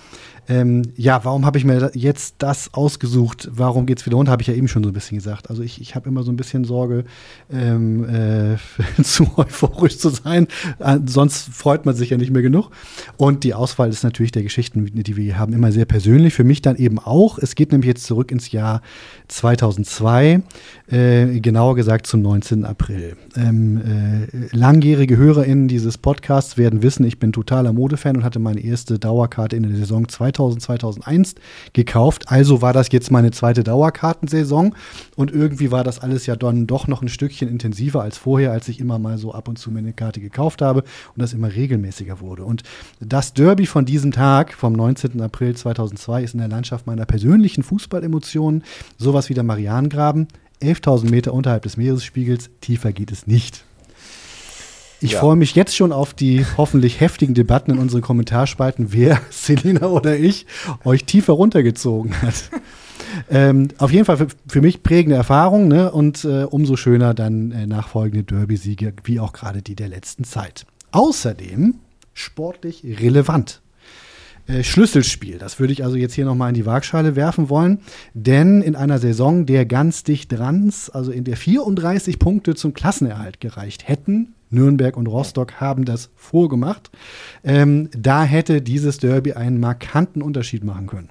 Ähm, ja, warum habe ich mir jetzt das ausgesucht? Warum geht's wieder runter? Habe ich ja eben schon so ein bisschen gesagt. Also ich, ich habe immer so ein bisschen Sorge, ähm, äh, zu euphorisch zu sein. Äh, sonst freut man sich ja nicht mehr genug. Und die Auswahl ist natürlich der Geschichten, die wir haben, immer sehr persönlich. Für mich dann eben auch. Es geht nämlich jetzt zurück ins Jahr 2002, äh, genauer gesagt zum 19. April. Ähm, äh, langjährige HörerInnen dieses Podcasts werden wissen, ich bin totaler Modefan und hatte meine erste Dauerkarte in der Saison 2000, 2001 gekauft. Also war das jetzt meine zweite Dauerkartensaison und irgendwie war das alles ja dann doch noch ein Stückchen intensiver als vorher, als ich immer mal so ab und zu mir eine Karte gekauft habe und das immer regelmäßiger wurde. Und das Derby von diesem Tag, vom 19. April 2002, ist in der Landschaft meiner persönlichen Fußballemotionen sowas wie der Marianengraben. 11.000 Meter unterhalb des Meeresspiegels, tiefer geht es nicht. Ich Ja. freue mich jetzt schon auf die hoffentlich heftigen Debatten in unseren Kommentarspalten, wer, Selina oder ich, euch tiefer runtergezogen hat. ähm, auf jeden Fall für, für mich prägende Erfahrung ne? und äh, umso schöner dann äh, nachfolgende Derby-Siege, wie auch gerade die der letzten Zeit. Außerdem sportlich relevant. Äh, Schlüsselspiel. Das würde ich also jetzt hier nochmal in die Waagschale werfen wollen. Denn in einer Saison, der ganz dicht dran also in der 34 Punkte zum Klassenerhalt gereicht hätten, Nürnberg und Rostock haben das vorgemacht, ähm, da hätte dieses Derby einen markanten Unterschied machen können.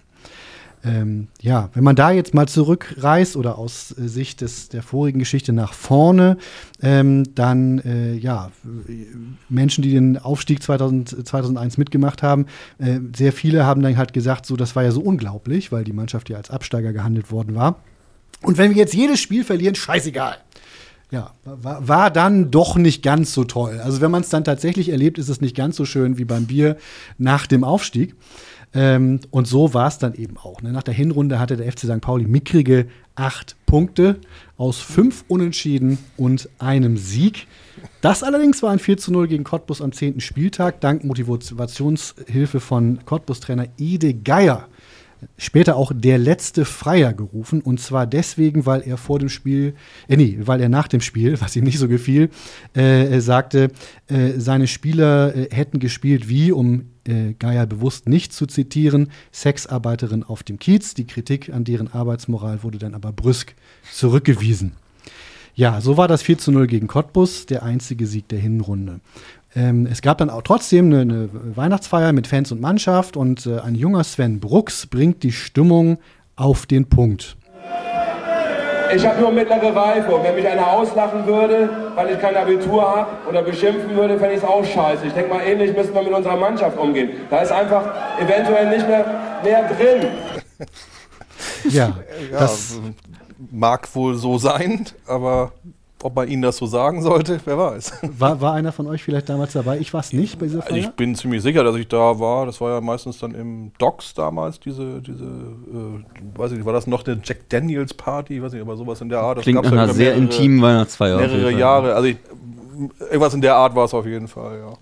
Ähm, ja, wenn man da jetzt mal zurückreist oder aus äh, Sicht des, der vorigen Geschichte nach vorne, ähm, dann äh, ja, äh, Menschen, die den Aufstieg 2000, 2001 mitgemacht haben, äh, sehr viele haben dann halt gesagt, so das war ja so unglaublich, weil die Mannschaft ja als Absteiger gehandelt worden war. Und wenn wir jetzt jedes Spiel verlieren, scheißegal. Ja, war, war dann doch nicht ganz so toll. Also wenn man es dann tatsächlich erlebt, ist es nicht ganz so schön wie beim Bier nach dem Aufstieg. Ähm, und so war es dann eben auch. Ne? Nach der Hinrunde hatte der FC St. Pauli mickrige acht Punkte aus fünf Unentschieden und einem Sieg. Das allerdings war ein 4 zu 0 gegen Cottbus am 10. Spieltag, dank Motivationshilfe von Cottbus-Trainer Ide Geier später auch der letzte Freier gerufen. Und zwar deswegen, weil er vor dem Spiel, äh, nee, weil er nach dem Spiel, was ihm nicht so gefiel, äh, sagte, äh, seine Spieler äh, hätten gespielt wie, um äh, Geier bewusst nicht zu zitieren, Sexarbeiterin auf dem Kiez. Die Kritik an deren Arbeitsmoral wurde dann aber brüsk zurückgewiesen. Ja, so war das 4 zu 0 gegen Cottbus, der einzige Sieg der Hinrunde. Ähm, es gab dann auch trotzdem eine, eine Weihnachtsfeier mit Fans und Mannschaft und äh, ein junger Sven Brooks bringt die Stimmung auf den Punkt. Ich habe nur mittlere Reife und wenn mich einer auslachen würde, weil ich kein Abitur habe oder beschimpfen würde, fände ich es auch scheiße. Ich denke mal, ähnlich müssen wir mit unserer Mannschaft umgehen. Da ist einfach eventuell nicht mehr mehr drin. Ja, Ja, das, mag wohl so sein, aber ob man ihnen das so sagen sollte, wer weiß. War, war einer von euch vielleicht damals dabei? Ich war es nicht bei dieser Also Feier. ich bin ziemlich sicher, dass ich da war. Das war ja meistens dann im Docks damals, diese, diese, äh, weiß ich nicht, war das noch eine Jack Daniels Party? Ich weiß nicht, aber sowas in der Art. Das Klingt nach ja einer sehr intimen Weihnachtsfeier. Mehrere. Jahre. Also ich, irgendwas in der Art war es auf jeden Fall, ja.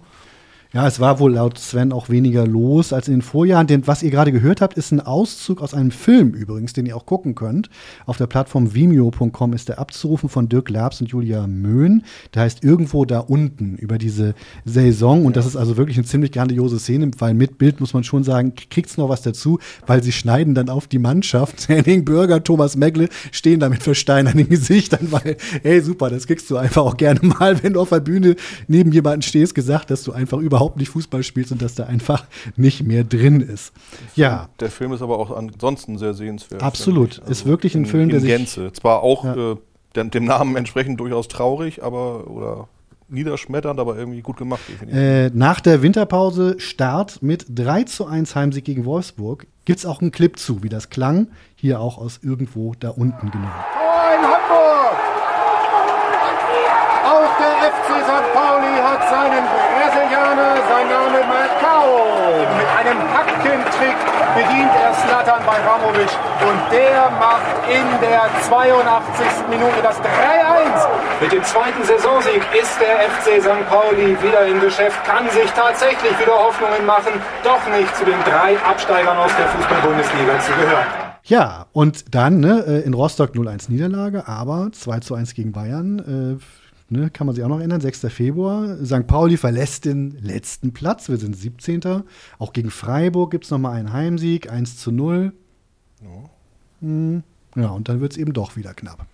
Ja, es war wohl laut Sven auch weniger los als in den Vorjahren. Denn was ihr gerade gehört habt, ist ein Auszug aus einem Film übrigens, den ihr auch gucken könnt. Auf der Plattform vimeo.com ist der abzurufen von Dirk Labs und Julia Möhn. Der heißt irgendwo da unten über diese Saison. Und das ist also wirklich eine ziemlich grandiose Szene, weil mit Bild muss man schon sagen, kriegt's noch was dazu, weil sie schneiden dann auf die Mannschaft. Henning Bürger, Thomas Megle stehen da mit versteinerten Gesichtern, weil, hey, super, das kriegst du einfach auch gerne mal, wenn du auf der Bühne neben jemanden stehst, gesagt, dass du einfach überhaupt nicht Fußball spielst und dass da einfach nicht mehr drin ist. Ja, Der Film ist aber auch ansonsten sehr sehenswert. Absolut. ich. Ist wirklich ein in, Film, in der sich- Gänze. Zwar auch Ja. äh, dem, dem Namen entsprechend durchaus traurig, aber oder niederschmetternd, aber irgendwie gut gemacht. Äh, nach der Winterpause Start mit 3 zu 1 Heimsieg gegen Wolfsburg. Gibt es auch einen Clip zu, wie das klang. Hier auch aus irgendwo da unten genommen. Tor in Hamburg. Bedient er Slatan Bajramovic und der macht in der 82. Minute das 3-1. Mit dem zweiten Saisonsieg ist der FC St. Pauli wieder im Geschäft, kann sich tatsächlich wieder Hoffnungen machen, doch nicht zu den drei Absteigern aus der Fußball-Bundesliga zu gehören. Ja, und dann ne, äh, in Rostock 0-1 Niederlage, aber 2 zu 1 gegen Bayern. Ne, kann man sich auch noch erinnern, 6. Februar. St. Pauli verlässt den letzten Platz. Wir sind 17. Auch gegen Freiburg gibt es nochmal einen Heimsieg, 1 zu 0. Hm, Ja, und dann wird es eben doch wieder knapp.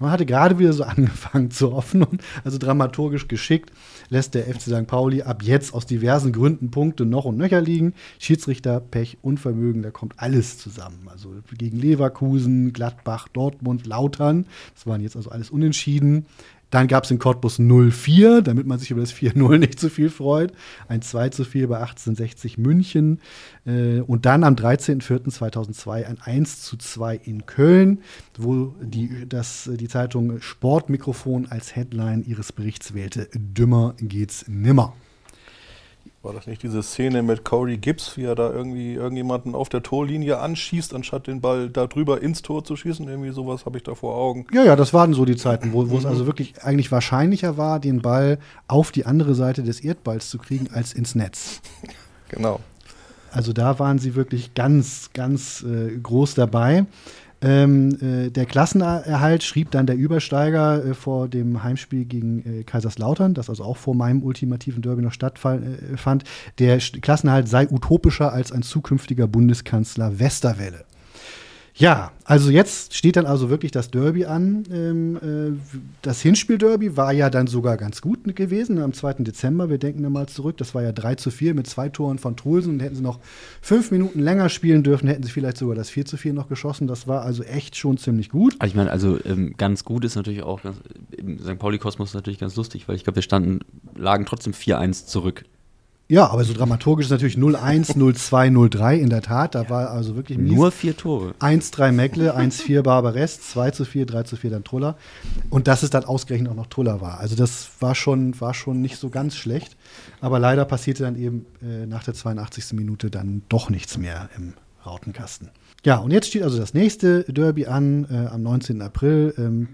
Man hatte gerade wieder so angefangen zu hoffen, also dramaturgisch geschickt, lässt der FC St. Pauli ab jetzt aus diversen Gründen Punkte noch und nöcher liegen. Schiedsrichter, Pech, Unvermögen, da kommt alles zusammen. Also gegen Leverkusen, Gladbach, Dortmund, Lautern, das waren jetzt also alles unentschieden. Dann gab es in Cottbus 0-4, damit man sich über das 4-0 nicht zu viel freut. Ein 2 zu 4 bei 1860 München. Äh, und dann am 13.04.2002 ein 1 zu 2 in Köln, wo die, das, die Zeitung Sportmikrofon als Headline ihres Berichts wählte: Dümmer geht's nimmer. War das nicht diese Szene mit Corey Gibbs, wie er da irgendwie irgendjemanden auf der Torlinie anschießt, anstatt den Ball da drüber ins Tor zu schießen? Irgendwie sowas habe ich da vor Augen. Ja, ja, das waren so die Zeiten, wo, wo es also wirklich eigentlich wahrscheinlicher war, den Ball auf die andere Seite des Erdballs zu kriegen, als ins Netz. Genau. Also da waren sie wirklich ganz, ganz äh, groß dabei. Ähm, äh, der Klassenerhalt schrieb dann der Übersteiger äh, vor dem Heimspiel gegen äh, Kaiserslautern, das also auch vor meinem ultimativen Derby noch stattfand. Äh, der Klassenerhalt sei utopischer als ein zukünftiger Bundeskanzler Westerwelle. Ja, also jetzt steht dann also wirklich das Derby an. Ähm, äh, das Hinspiel-Derby war ja dann sogar ganz gut gewesen am 2. Dezember. Wir denken da mal zurück. Das war ja 3 zu 4 mit zwei Toren von Trulsen. Und hätten sie noch fünf Minuten länger spielen dürfen, hätten sie vielleicht sogar das 4 zu 4 noch geschossen. Das war also echt schon ziemlich gut. Ich meine, also ähm, ganz gut ist natürlich auch, ganz, im St. Pauli-Kosmos natürlich ganz lustig, weil ich glaube, wir standen, lagen trotzdem 4-1 zurück. Ja, aber so dramaturgisch ist natürlich 0-1, 0-2, 0-3 in der Tat. Da war also wirklich mies. Nur vier Tore. 1-3 Meckle, 1-4 Barbarest, 2 zu 4, 3 zu 4 dann Truller. Und dass es dann ausgerechnet auch noch Truller war. Also das war schon, war schon nicht so ganz schlecht. Aber leider passierte dann eben äh, nach der 82. Minute dann doch nichts mehr im Rautenkasten. Ja, und jetzt steht also das nächste Derby an, äh, am 19. April. Ähm,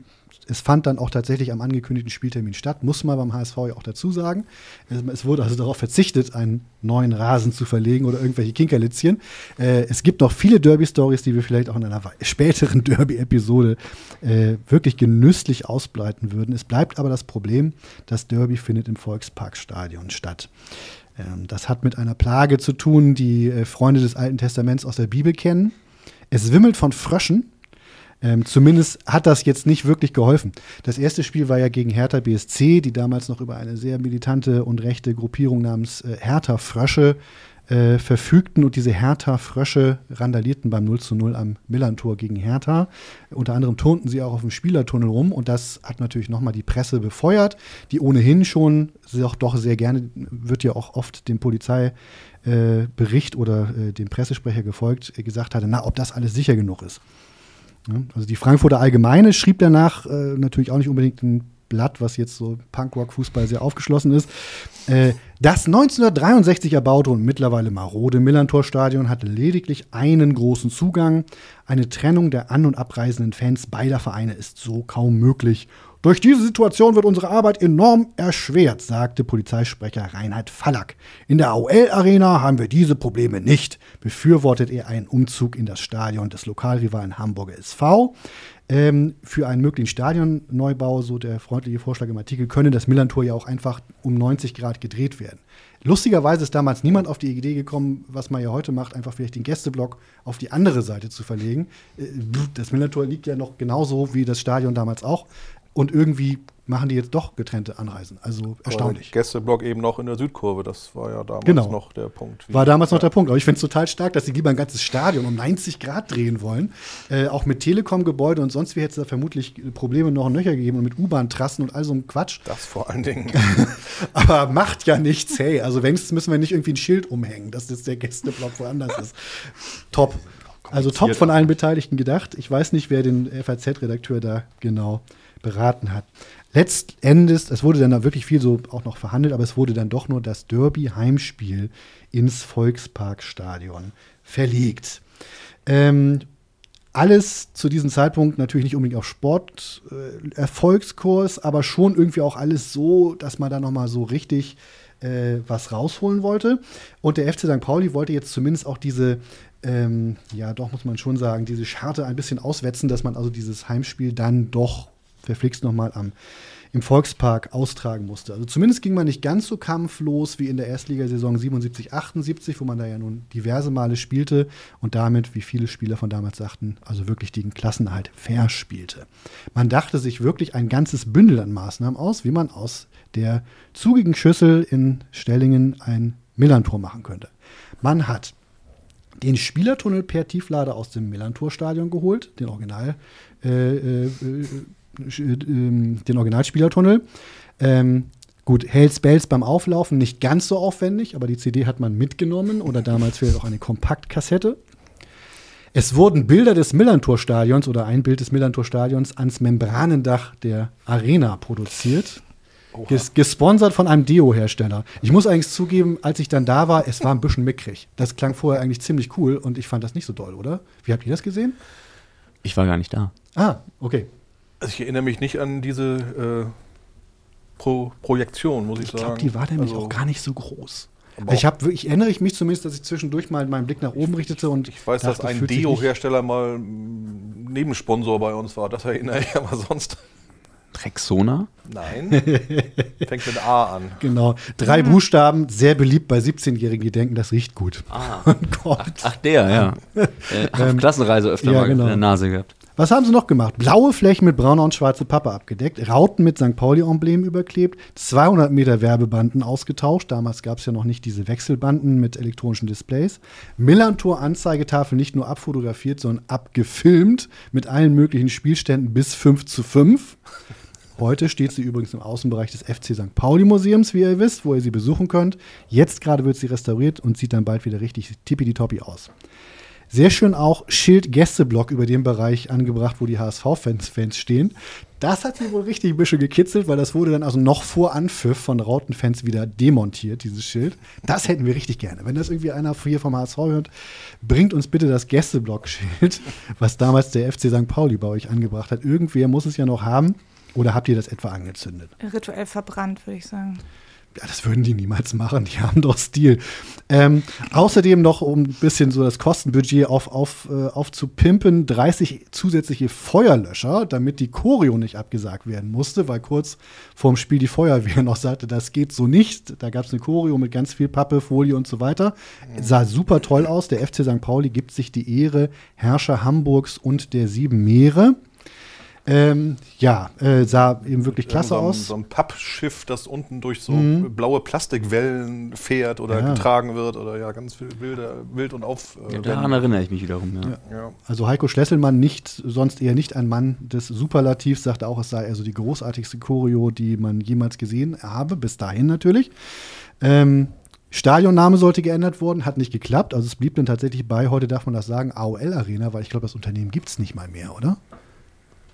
es fand dann auch tatsächlich am angekündigten Spieltermin statt, muss man beim HSV ja auch dazu sagen. Es, wurde also darauf verzichtet, einen neuen Rasen zu verlegen oder irgendwelche Kinkerlitzchen. Äh, es gibt noch viele Derby-Stories, die wir vielleicht auch in einer späteren Derby-Episode äh, wirklich genüsslich ausbreiten würden. Es bleibt aber das Problem, das Derby findet im Volksparkstadion statt. Ähm, das hat mit einer Plage zu tun, die äh, Freunde des Alten Testaments aus der Bibel kennen. Es wimmelt von Fröschen. Ähm, zumindest hat das jetzt nicht wirklich geholfen. Das erste Spiel war ja gegen Hertha BSC, die damals noch über eine sehr militante und rechte Gruppierung namens äh, Hertha Frösche äh, verfügten und diese Hertha Frösche randalierten beim 0 zu 0 am Millantor gegen Hertha. Unter anderem turnten sie auch auf dem Spielertunnel rum und das hat natürlich nochmal die Presse befeuert, die ohnehin schon doch, doch sehr gerne, wird ja auch oft dem Polizeibericht äh, oder äh, dem Pressesprecher gefolgt, äh, gesagt hatte, na, ob das alles sicher genug ist. Also die Frankfurter Allgemeine schrieb danach äh, natürlich auch nicht unbedingt ein Blatt, was jetzt so Punkrock-Fußball sehr aufgeschlossen ist. Äh, das 1963 erbaute und mittlerweile marode Millantor-Stadion hatte lediglich einen großen Zugang. Eine Trennung der an- und abreisenden Fans beider Vereine ist so kaum möglich. Durch diese Situation wird unsere Arbeit enorm erschwert, sagte Polizeisprecher Reinhard Fallack. In der AOL-Arena haben wir diese Probleme nicht, befürwortet er einen Umzug in das Stadion des Lokalrivalen Hamburger SV. Ähm, für einen möglichen Stadionneubau, so der freundliche Vorschlag im Artikel, könne das Millantor ja auch einfach um 90 Grad gedreht werden. Lustigerweise ist damals niemand auf die Idee gekommen, was man ja heute macht, einfach vielleicht den Gästeblock auf die andere Seite zu verlegen. Äh, Das Millantor liegt ja noch genauso wie das Stadion damals auch. Und irgendwie machen die jetzt doch getrennte Anreisen. Also erstaunlich. Gästeblock eben noch in der Südkurve, das war ja damals Genau. noch der Punkt. War damals noch der Punkt. Aber ich finde es total stark, dass sie lieber ein ganzes Stadion um 90 Grad drehen wollen. Äh, auch mit Telekom-Gebäude und sonst wie hätte es da vermutlich Probleme noch und nöcher gegeben und mit U-Bahn-Trassen und all so einem Quatsch. Das vor allen Dingen. Aber macht ja nichts, hey. Also wenigstens müssen wir nicht irgendwie ein Schild umhängen, dass jetzt der Gästeblock woanders ist. Top. Also top von allen Beteiligten gedacht. Ich weiß nicht, wer den FAZ-Redakteur da genau beraten hat. Letztendlich, es wurde dann da wirklich viel so auch noch verhandelt, aber es wurde dann doch nur das Derby-Heimspiel ins Volksparkstadion verlegt. Ähm, alles zu diesem Zeitpunkt natürlich nicht unbedingt auf Sport äh, Erfolgskurs, aber schon irgendwie auch alles so, dass man da noch mal so richtig äh, was rausholen wollte. Und der FC St. Pauli wollte jetzt zumindest auch diese, ähm, ja doch muss man schon sagen, diese Scharte ein bisschen auswetzen, dass man also dieses Heimspiel dann doch verflixt noch mal am im Volkspark austragen musste. Also zumindest ging man nicht ganz so kampflos wie in der Erstligasaison 77, 78, wo man da ja nun diverse Male spielte und damit, wie viele Spieler von damals sagten, also wirklich den Klassenerhalt verspielte. Man dachte sich wirklich ein ganzes Bündel an Maßnahmen aus, wie man aus der zugigen Schüssel in Stellingen ein Millantor machen könnte. Man hat den Spielertunnel per Tieflader aus dem Millantor-Stadion geholt, den Original, äh, äh, äh, den Originalspielertunnel. Ähm, gut, Hells Bells beim Auflaufen nicht ganz so aufwendig, aber die CD hat man mitgenommen oder damals vielleicht auch eine Kompaktkassette. Es wurden Bilder des Millantor-Stadions oder ein Bild des Millantor-Stadions ans Membranendach der Arena produziert. Ges gesponsert von einem Deo-Hersteller. Ich muss eigentlich zugeben, als ich dann da war, es war ein bisschen mickrig. Das klang vorher eigentlich ziemlich cool und ich fand das nicht so doll, oder? Wie habt ihr das gesehen? Ich war gar nicht da. Ah, okay. Also ich erinnere mich nicht an diese äh, Pro Projektion, muss ich, Ich sagen. glaube, die war nämlich Also, auch gar nicht so groß. aber Ich, hab, ich erinnere ich mich zumindest, dass ich zwischendurch mal meinen Blick nach oben richtete und Ich weiß, dass dachte, ein sich nicht- Deo-Hersteller mal Nebensponsor bei uns war. Das erinnere ich aber sonst. Rexona? Nein. Fängt mit A an. Genau. Drei Buchstaben, sehr beliebt bei 17-Jährigen, die denken, das riecht gut. Ah. Oh Gott. Ach, der, ja. äh, auf Klassenreise öfter ja, mal genau. in der Nase gehabt. Was haben sie noch gemacht? Blaue Flächen mit brauner und schwarzer Pappe abgedeckt, Rauten mit St. Pauli-Emblem überklebt, 200 Meter Werbebanden ausgetauscht. Damals gab es ja noch nicht diese Wechselbanden mit elektronischen Displays. Millantor-Anzeigetafel nicht nur abfotografiert, sondern abgefilmt mit allen möglichen Spielständen bis 5 zu 5. Heute steht sie übrigens im Außenbereich des FC St. Pauli Museums, wie ihr wisst, wo ihr sie besuchen könnt. Jetzt gerade wird sie restauriert und sieht dann bald wieder richtig tippitoppi aus. Sehr schön auch Schild Gästeblock über dem Bereich angebracht, wo die HSV-Fans Fans stehen. Das hat sie wohl richtig ein bisschen gekitzelt, weil das wurde dann also noch vor Anpfiff von Rautenfans wieder demontiert, dieses Schild. Das hätten wir richtig gerne. Wenn das irgendwie einer hier vom HSV hört, bringt uns bitte das Gästeblock-Schild, was damals der FC St. Pauli bei euch angebracht hat. Irgendwer muss es ja noch haben. Oder habt ihr das etwa angezündet? Rituell verbrannt, würde ich sagen. Ja, das würden die niemals machen. Die haben doch Stil. Ähm, außerdem noch, um ein bisschen so das Kostenbudget auf, auf, äh, aufzupimpen, 30 zusätzliche Feuerlöscher, damit die Choreo nicht abgesagt werden musste, weil kurz vorm Spiel die Feuerwehr noch sagte, das geht so nicht. Da gab es eine Choreo mit ganz viel Pappe, Folie und so weiter. Sah super toll aus. Der FC St. Pauli gibt sich die Ehre Herrscher Hamburgs und der Sieben Meere. Ähm, ja, äh, sah eben wirklich klasse so ein, aus. Mhm. So ein Pappschiff, das unten durch so blaue Plastikwellen fährt oder Ja. getragen wird oder ja, ganz viel wilde, wild und auf. Äh, Ja, daran erinnere ich mich wiederum, ja. ja. Also Heiko Schlesselmann, nicht, sonst eher nicht ein Mann des Superlativs, sagte auch, es sei also die großartigste Choreo, die man jemals gesehen habe, bis dahin natürlich. Ähm, Stadionname sollte geändert worden, hat nicht geklappt. Also es blieb dann tatsächlich bei, heute darf man das sagen, AOL Arena, weil ich glaube, das Unternehmen gibt es nicht mal mehr, oder?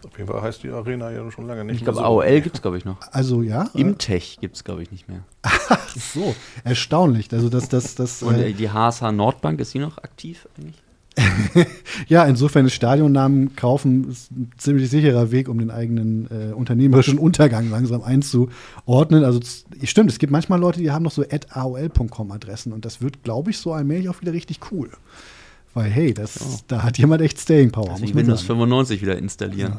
Ob jeden Fall heißt die Arena ja schon lange nicht Ich glaube, so. AOL gibt es, glaube ich, noch. Also ja. äh, Imtech gibt es, glaube ich, nicht mehr. Ach so, erstaunlich. Also das, das, das. Und äh, die HSH Nordbank, ist die noch aktiv eigentlich? Ja, insofern ist Stadionnamen kaufen ist ein ziemlich sicherer Weg, um den eigenen äh, unternehmerischen Untergang langsam einzuordnen. Also stimmt, es gibt manchmal Leute, die haben noch so aol.com Adressen und das wird, glaube ich, so allmählich auch wieder richtig cool. Weil, hey, das, da hat jemand echt Staying Power. Also Windows sagen. 95 wieder installieren.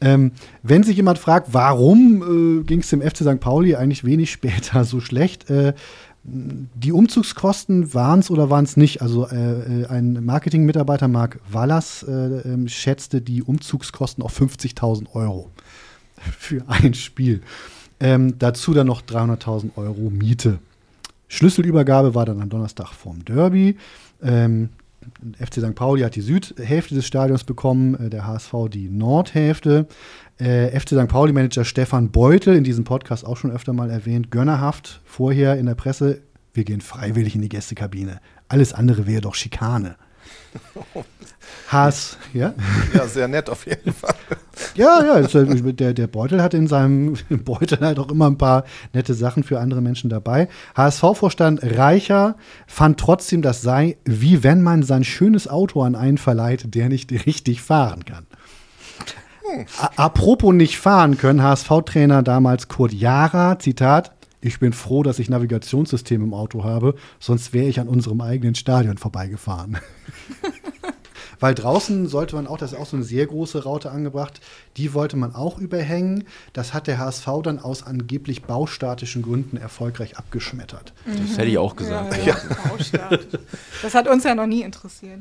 Ähm, wenn sich jemand fragt, warum äh, ging es dem FC St. Pauli eigentlich wenig später so schlecht, äh, die Umzugskosten waren es oder waren es nicht? Also äh, äh, ein Marketingmitarbeiter, Marc Wallas, äh, ähm, schätzte die Umzugskosten auf 50.000 Euro für ein Spiel. Ähm, dazu dann noch 300.000 Euro Miete. Schlüsselübergabe war dann am Donnerstag vorm Derby. Ähm, FC St. Pauli hat die Südhälfte des Stadions bekommen, äh, der HSV die Nordhälfte. Äh, FC St. Pauli-Manager Stefan Beutel, in diesem Podcast auch schon öfter mal erwähnt, gönnerhaft vorher in der Presse, wir gehen freiwillig in die Gästekabine. Alles andere wäre doch Schikane. Haas, ja? Ja, sehr nett auf jeden Fall. Ja, ja, der, der Beutel hat in seinem Beutel halt auch immer ein paar nette Sachen für andere Menschen dabei. HSV-Vorstand Reicher fand trotzdem, das sei, wie wenn man sein schönes Auto an einen verleiht, der nicht richtig fahren kann. A- Apropos nicht fahren können, HSV-Trainer damals Kurt Jara, Zitat, ich bin froh, dass ich Navigationssystem im Auto habe, sonst wäre ich an unserem eigenen Stadion vorbeigefahren. Weil draußen sollte man auch, das ist auch so eine sehr große Raute angebracht, die wollte man auch überhängen. Das hat der HSV dann aus angeblich baustatischen Gründen erfolgreich abgeschmettert. Das hätte ich auch gesagt. Ja, ja. Baustart. Das hat uns ja noch nie interessiert.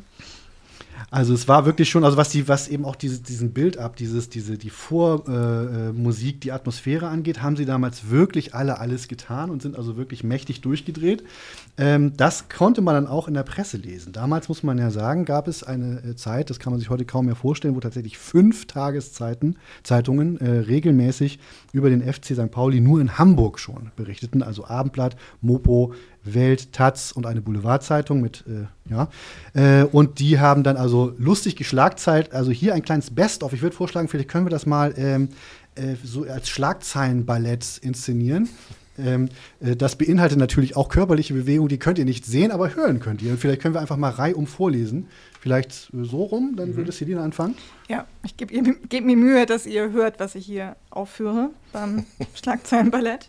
Also es war wirklich schon, also was die, was eben auch diese, diesen Bild ab, dieses, diese, die Vormusik, äh, Musik, die Atmosphäre angeht, haben sie damals wirklich alle alles getan und sind also wirklich mächtig durchgedreht. Ähm, das konnte man dann auch in der Presse lesen. Damals muss man ja sagen, gab es eine äh, Zeit, das kann man sich heute kaum mehr vorstellen, wo tatsächlich fünf Tageszeiten, Zeitungen äh, regelmäßig über den FC St. Pauli nur in Hamburg schon berichteten, also Abendblatt, Mopo, Welt, Taz und eine Boulevardzeitung mit, äh, ja. Äh, und die haben dann also lustig geschlagzeilt, also hier ein kleines Best-of. Ich würde vorschlagen, vielleicht können wir das mal ähm, äh, so als Schlagzeilenballett inszenieren. Ähm, äh, das beinhaltet natürlich auch körperliche Bewegung, die könnt ihr nicht sehen, aber hören könnt ihr. Und vielleicht können wir einfach mal reihum vorlesen. Vielleicht äh, so rum, dann würde Selina anfangen. Ja, ich gebe geb mir Mühe, dass ihr hört, was ich hier aufführe beim Schlagzeilenballett.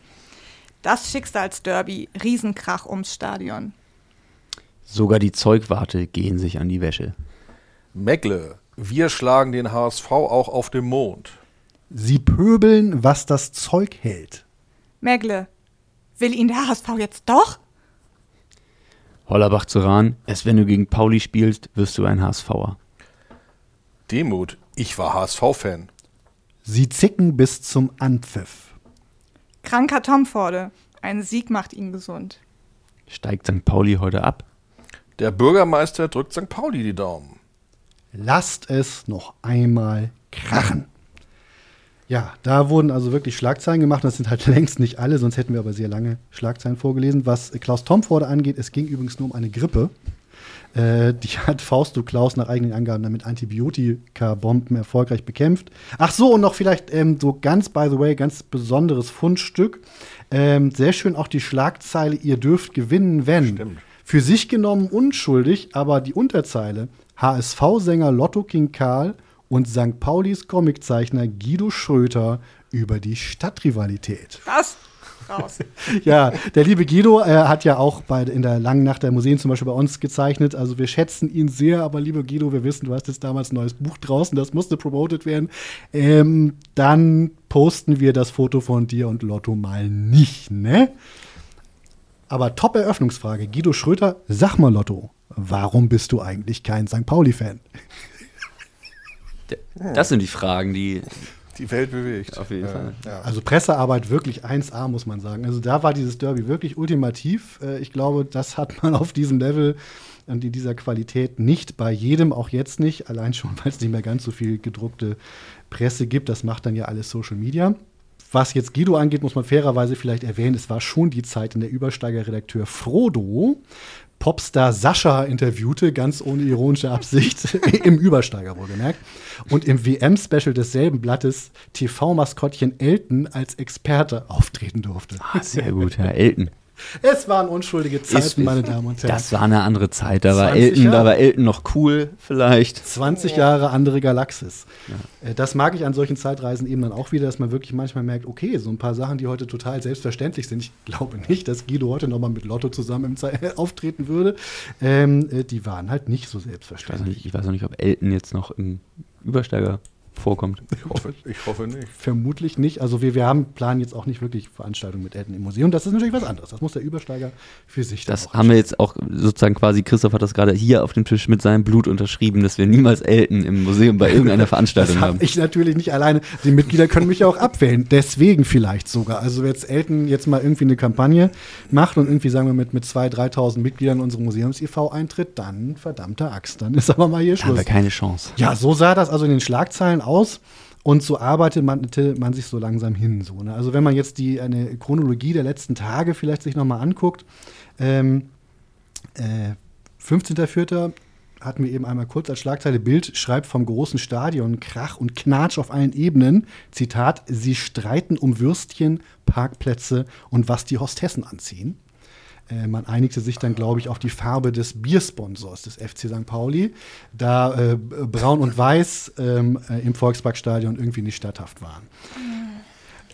Das Schicksalsderby, Riesenkrach ums Stadion. Sogar die Zeugwarte gehen sich an die Wäsche. Megle, wir schlagen den HSV auch auf dem Mond. Sie pöbeln, was das Zeug hält. Megle, will ihn der HSV jetzt doch? Hollerbach zu Rahn, erst wenn du gegen Pauli spielst, wirst du ein HSVer. Demut, ich war HSV-Fan. Sie zicken bis zum Anpfiff. Kranker Tomforde, ein Sieg macht ihn gesund. Steigt St. Pauli heute ab? Der Bürgermeister drückt St. Pauli die Daumen. Lasst es noch einmal krachen. Ja, da wurden also wirklich Schlagzeilen gemacht. Das sind halt längst nicht alle, sonst hätten wir aber sehr lange Schlagzeilen vorgelesen. Was Klaus Tomforde angeht, es ging übrigens nur um eine Grippe. Äh, die hat Fausto Klaus nach eigenen Angaben dann mit Antibiotika-Bomben erfolgreich bekämpft. Ach so, und noch vielleicht ähm, so ganz, by the way, ganz besonderes Fundstück. Ähm, sehr schön auch die Schlagzeile, ihr dürft gewinnen, wenn. Stimmt. Für sich genommen unschuldig, aber die Unterzeile HSV-Sänger Lotto King Karl und St. Paulis Comiczeichner Guido Schröter über die Stadtrivalität. Was? Raus. Ja, der liebe Guido äh, hat ja auch bei, in der langen Nacht der Museen zum Beispiel bei uns gezeichnet. Also wir schätzen ihn sehr, aber lieber Guido, wir wissen, du hast jetzt damals ein neues Buch draußen, das musste promoted werden. Ähm, dann posten wir das Foto von dir und Lotto mal nicht, ne? Aber top Eröffnungsfrage. Guido Schröter, sag mal Lotto, warum bist du eigentlich kein St. Pauli-Fan? Das sind die Fragen, die Die Welt bewegt. Auf jeden Äh, Fall. Ja. Also Pressearbeit wirklich 1A, muss man sagen. Also da war dieses Derby wirklich ultimativ. Äh, Ich glaube, das hat man auf diesem Level und in dieser Qualität nicht bei jedem, auch jetzt nicht. Allein schon, weil es nicht mehr ganz so viel gedruckte Presse gibt. Das macht dann ja alles Social Media. was jetzt Guido angeht, muss man fairerweise vielleicht erwähnen, es war schon die Zeit, in der Übersteiger-Redakteur Frodo Popstar Sascha interviewte, ganz ohne ironische Absicht, im Übersteiger wohlgemerkt. Und im WM-Special desselben Blattes TV-Maskottchen Elton als Experte auftreten durfte. Ah, sehr gut, Herr Elton. Es waren unschuldige Zeiten, Ist- meine Damen und Herren. Das war eine andere Zeit. Da war 20 Elton, Jahre. da war Elton noch cool, vielleicht. 20 Jahre andere Galaxis. Äh, Das mag ich an solchen Zeitreisen eben dann auch wieder, dass man wirklich manchmal merkt, okay, so ein paar Sachen, die heute total selbstverständlich sind. Ich glaube nicht, dass Guido heute nochmal mit Lotto zusammen im Ze auftreten würde. Ähm, äh, die waren halt nicht so Ich weiß, noch selbstverständlich. nicht, ich weiß noch nicht, ob Elton jetzt noch im Übersteiger vorkommt. Ich hoffe, ich hoffe nicht. Vermutlich nicht. Also wir, wir haben planen jetzt auch nicht wirklich Veranstaltungen mit Elton im Museum. Das ist natürlich was anderes. Das muss der Übersteiger für sich dann Das auch haben wir jetzt auch sozusagen quasi, Christoph hat das gerade hier auf dem Tisch mit seinem Blut unterschrieben, dass wir niemals Elton im Museum bei irgendeiner Veranstaltung Das haben. habe ich natürlich nicht alleine. Die Mitglieder können mich ja auch abwählen. Deswegen vielleicht sogar. Also wenn jetzt Elton jetzt mal irgendwie eine Kampagne macht und irgendwie sagen wir mit, mit 2.000, 3.000 Mitgliedern in unsere Museums-IV eintritt, dann verdammte Axt. Dann ist aber mal hier Da haben Schluss. wir keine Chance. Ja, so sah das also in den Schlagzeilen aus. Und so arbeitet man, man sich so langsam hin. So, ne? Also wenn man jetzt die eine Chronologie der letzten Tage vielleicht sich nochmal anguckt, ähm, äh, 15.04. hatten wir eben einmal kurz als Schlagzeile Bild, schreibt vom großen Stadion Krach und Knatsch auf allen Ebenen. Zitat, sie streiten um Würstchen, Parkplätze und was die Hostessen anziehen. Äh, man einigte sich dann, glaube ich, auf die Farbe des Biersponsors des FC St. Pauli, da äh, Braun und Weiß ähm, äh, im Volksparkstadion irgendwie nicht statthaft waren.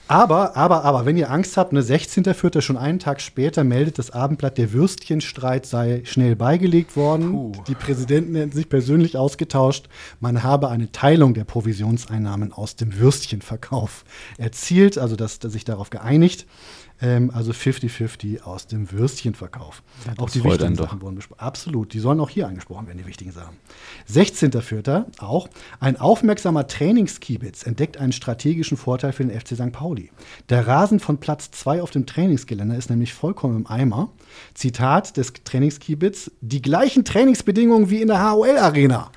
Aber, aber, aber, wenn ihr Angst habt, ne, 16.04. schon einen Tag später meldet das Abendblatt, der Würstchenstreit sei schnell beigelegt worden. Die Präsidenten hätten sich persönlich ausgetauscht. Man habe eine Teilung der Provisionseinnahmen aus dem Würstchenverkauf erzielt, also dass, dass sich darauf geeinigt. Ähm, also 50-50 aus dem Würstchenverkauf. auch die wichtigen doch. Sachen wurden besprochen. Absolut, die sollen auch hier angesprochen werden, die wichtigen Sachen. 16.04. auch. Ein aufmerksamer Trainingskiebitz entdeckt einen strategischen Vorteil für den FC St. Pauli. Der Rasen von Platz 2 auf dem Trainingsgelände ist nämlich vollkommen im Eimer. Zitat des Trainingskiebitz: Die gleichen Trainingsbedingungen wie in der HOL-Arena.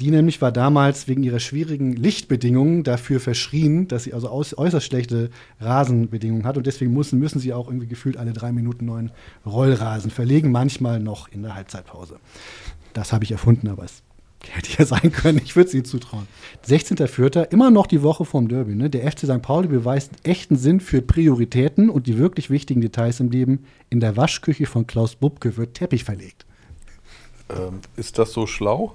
Die nämlich war damals wegen ihrer schwierigen Lichtbedingungen dafür verschrien, dass sie also aus, äußerst schlechte Rasenbedingungen hat. Und deswegen müssen, müssen sie auch irgendwie gefühlt alle drei Minuten neuen Rollrasen verlegen, manchmal noch in der Halbzeitpause. Das habe ich erfunden, aber es hätte ja sein können. Ich würde es ihnen zutrauen. 16.04. immer noch die Woche vorm Derby. Ne? Der FC St. Pauli beweist echten Sinn für Prioritäten und die wirklich wichtigen Details im Leben. In der Waschküche von Klaus Bubke wird Teppich verlegt. Ähm, ist das so schlau?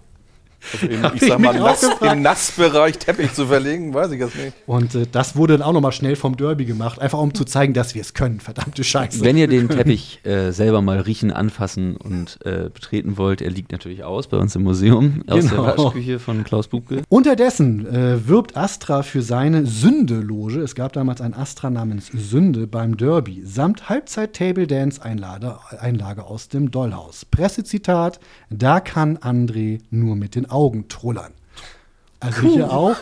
Also im, ich ich sag mal, Nass, im Nassbereich Teppich zu verlegen, weiß ich jetzt nicht. Und äh, das wurde dann auch nochmal schnell vom Derby gemacht, einfach um zu zeigen, dass wir es können. Verdammte Scheiße. Wenn ihr den Teppich äh, selber mal riechen, anfassen und äh, betreten wollt, er liegt natürlich aus bei uns im Museum aus Genau. der Waschküche von Klaus Bubke. Unterdessen äh, wirbt Astra für seine Sünde-Loge. Es gab damals ein Astra namens Sünde beim Derby, samt Halbzeit-Table-Dance-Einlage Einlage aus dem Dollhaus. Pressezitat: Da kann André nur mit den Augen trullern. Also hier auch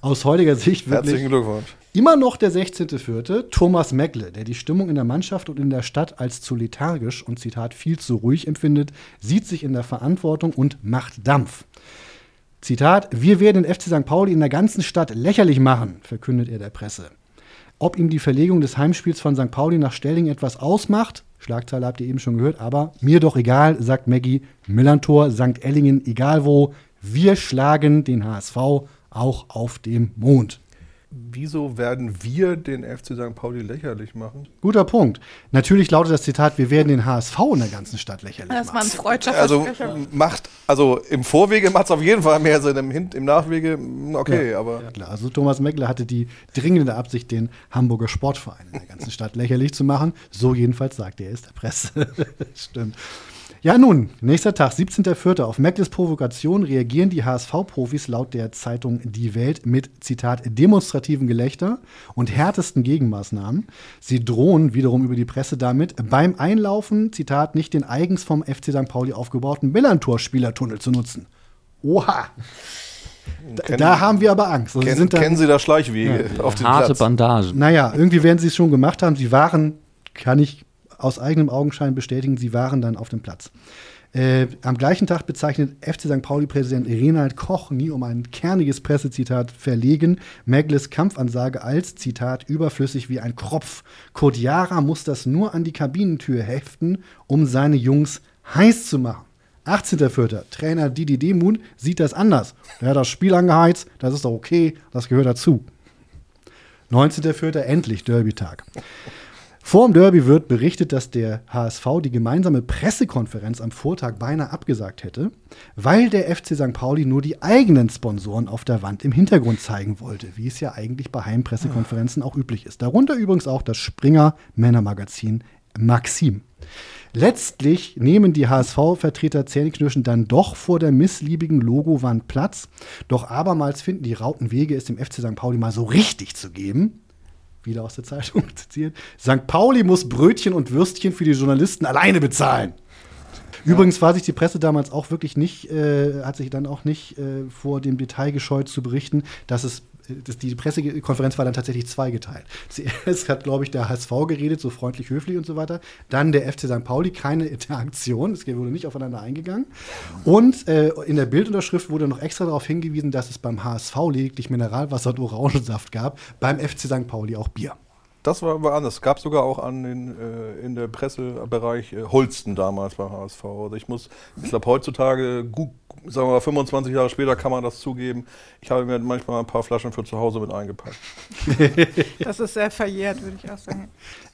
aus heutiger Sicht wirklich Herzlichen Glückwunsch. Immer noch der 16.04. Thomas Megle, der die Stimmung in der Mannschaft und in der Stadt als zu lethargisch und Zitat viel zu ruhig empfindet, sieht sich in der Verantwortung und macht Dampf. Zitat: Wir werden den FC St. Pauli in der ganzen Stadt lächerlich machen, verkündet er der Presse. Ob ihm die Verlegung des Heimspiels von St. Pauli nach Stelling etwas ausmacht, Schlagzeile habt ihr eben schon gehört, aber mir doch egal, sagt Maggie, Millantor, St. Ellingen, egal wo, wir schlagen den HSV auch auf dem Mond. Wieso werden wir den FC St. Pauli lächerlich machen? Guter Punkt. Natürlich lautet das Zitat, wir werden den HSV in der ganzen Stadt lächerlich Das war ein machen. freudscher Also macht, also im Vorwege macht es auf jeden Fall mehr Sinn, im, Hin im Nachwege, mm, okay, aber Ja, klar. Also Thomas Meckler hatte die dringende Absicht, den Hamburger Sportverein in der ganzen Stadt lächerlich zu machen. So jedenfalls sagte er es der Presse. Stimmt. Ja, nun, nächster Tag, 17.04. Auf Meckles Provokation reagieren die HSV-Profis laut der Zeitung Die Welt mit, Zitat, demonstrativen Gelächter und härtesten Gegenmaßnahmen. Sie drohen wiederum über die Presse damit, beim Einlaufen, Zitat, nicht den eigens vom FC St. Pauli aufgebauten Millantor-Spielertunnel zu nutzen. Oha! Da, Kennen- da haben wir aber Angst. Also sie kennen, sind dann, kennen Sie da Schleichwege auf dem Harte Platz? Bandage. naja, irgendwie werden sie es schon gemacht haben. Sie waren, kann ich aus eigenem Augenschein bestätigen, sie waren dann auf dem Platz. Äh, am gleichen Tag bezeichnet FC St. Pauli-Präsident Renald Koch, nie um ein kerniges Pressezitat verlegen, Megles Kampfansage als, Zitat, überflüssig wie ein Kropf. Kodiara muss das nur an die Kabinentür heften, um seine Jungs heiß zu machen. 18.04. Trainer Didi Demun sieht das anders. Er hat das Spiel angeheizt, das ist doch okay, das gehört dazu. 19.04. endlich Derby-Tag. Vor dem Derby wird berichtet, dass der HSV die gemeinsame Pressekonferenz am Vortag beinahe abgesagt hätte, weil der FC St. Pauli nur die eigenen Sponsoren auf der Wand im Hintergrund zeigen wollte, wie es ja eigentlich bei Heimpressekonferenzen auch üblich ist. Darunter übrigens auch das Springer Männermagazin Maxim. Letztlich nehmen die HSV-Vertreter Zähneknirschen dann doch vor der missliebigen Logowand Platz. Doch abermals finden die rauten Wege, es dem FC St. Pauli mal so richtig zu geben wieder aus der Zeitung zitiert. St. Pauli muss Brötchen und Würstchen für die Journalisten alleine bezahlen. Übrigens war sich die Presse damals auch wirklich nicht, äh, hat sich dann auch nicht äh, vor dem Detail gescheut zu berichten, dass es das, die Pressekonferenz war dann tatsächlich zweigeteilt. Zuerst hat, glaube ich, der HSV geredet, so freundlich, höflich und so weiter. Dann der FC St. Pauli, keine Interaktion, es wurde nicht aufeinander eingegangen. Und äh, in der Bildunterschrift wurde noch extra darauf hingewiesen, dass es beim HSV lediglich Mineralwasser und Orangensaft gab, beim FC St. Pauli auch Bier. Das war aber anders. Es gab sogar auch an den, äh, in der Pressebereich äh, Holsten damals bei HSV. Also ich muss, ich glaube heutzutage, gut, sagen wir mal 25 Jahre später kann man das zugeben. Ich habe mir manchmal ein paar Flaschen für zu Hause mit eingepackt. das ist sehr verjährt, würde ich auch sagen.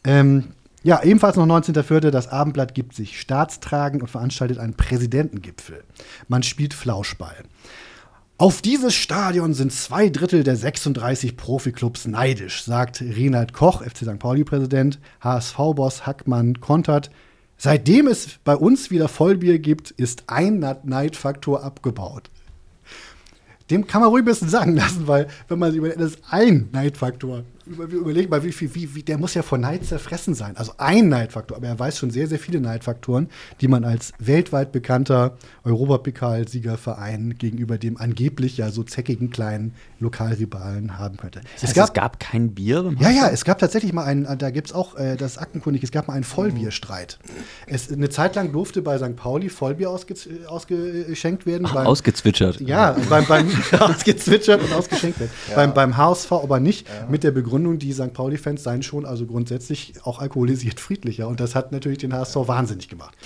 Ähm, ja, ebenfalls noch 19.04. Das Abendblatt gibt sich staatstragend und veranstaltet einen Präsidentengipfel. Man spielt Flauschball. Auf dieses Stadion sind zwei Drittel der 36 Profiklubs neidisch, sagt Renald Koch, FC St. Pauli-Präsident, HSV-Boss Hackmann kontert. Seitdem es bei uns wieder Vollbier gibt, ist ein Neidfaktor abgebaut. Dem kann man ruhig ein bisschen sagen lassen, weil wenn man sich überlegt, das ist ein Neidfaktor überleg mal, wie viel, wie, wie, der muss ja vor Neid zerfressen sein. Also ein Neidfaktor, aber er weiß schon sehr, sehr viele Neidfaktoren, die man als weltweit bekannter Europapokalsiegerverein gegenüber dem angeblich ja so zeckigen kleinen Lokalrivalen haben könnte. Das heißt, es, gab, es gab kein Bier? Ja, ja, es gab tatsächlich mal einen, da gibt es auch, äh, das ist aktenkundig, es gab mal einen Vollbierstreit. Es, eine Zeit lang durfte bei St. Pauli Vollbier ausge, ausgeschenkt werden. Ach, beim, ausgezwitschert. Ja, beim, beim ausgezwitschert und ausgeschenkt werden. Ja. Beim, beim HSV aber nicht, ja. mit der Begründung, Begründung, die St. Pauli-Fans seien schon also grundsätzlich auch alkoholisiert friedlicher. Und das hat natürlich den HSV wahnsinnig gemacht.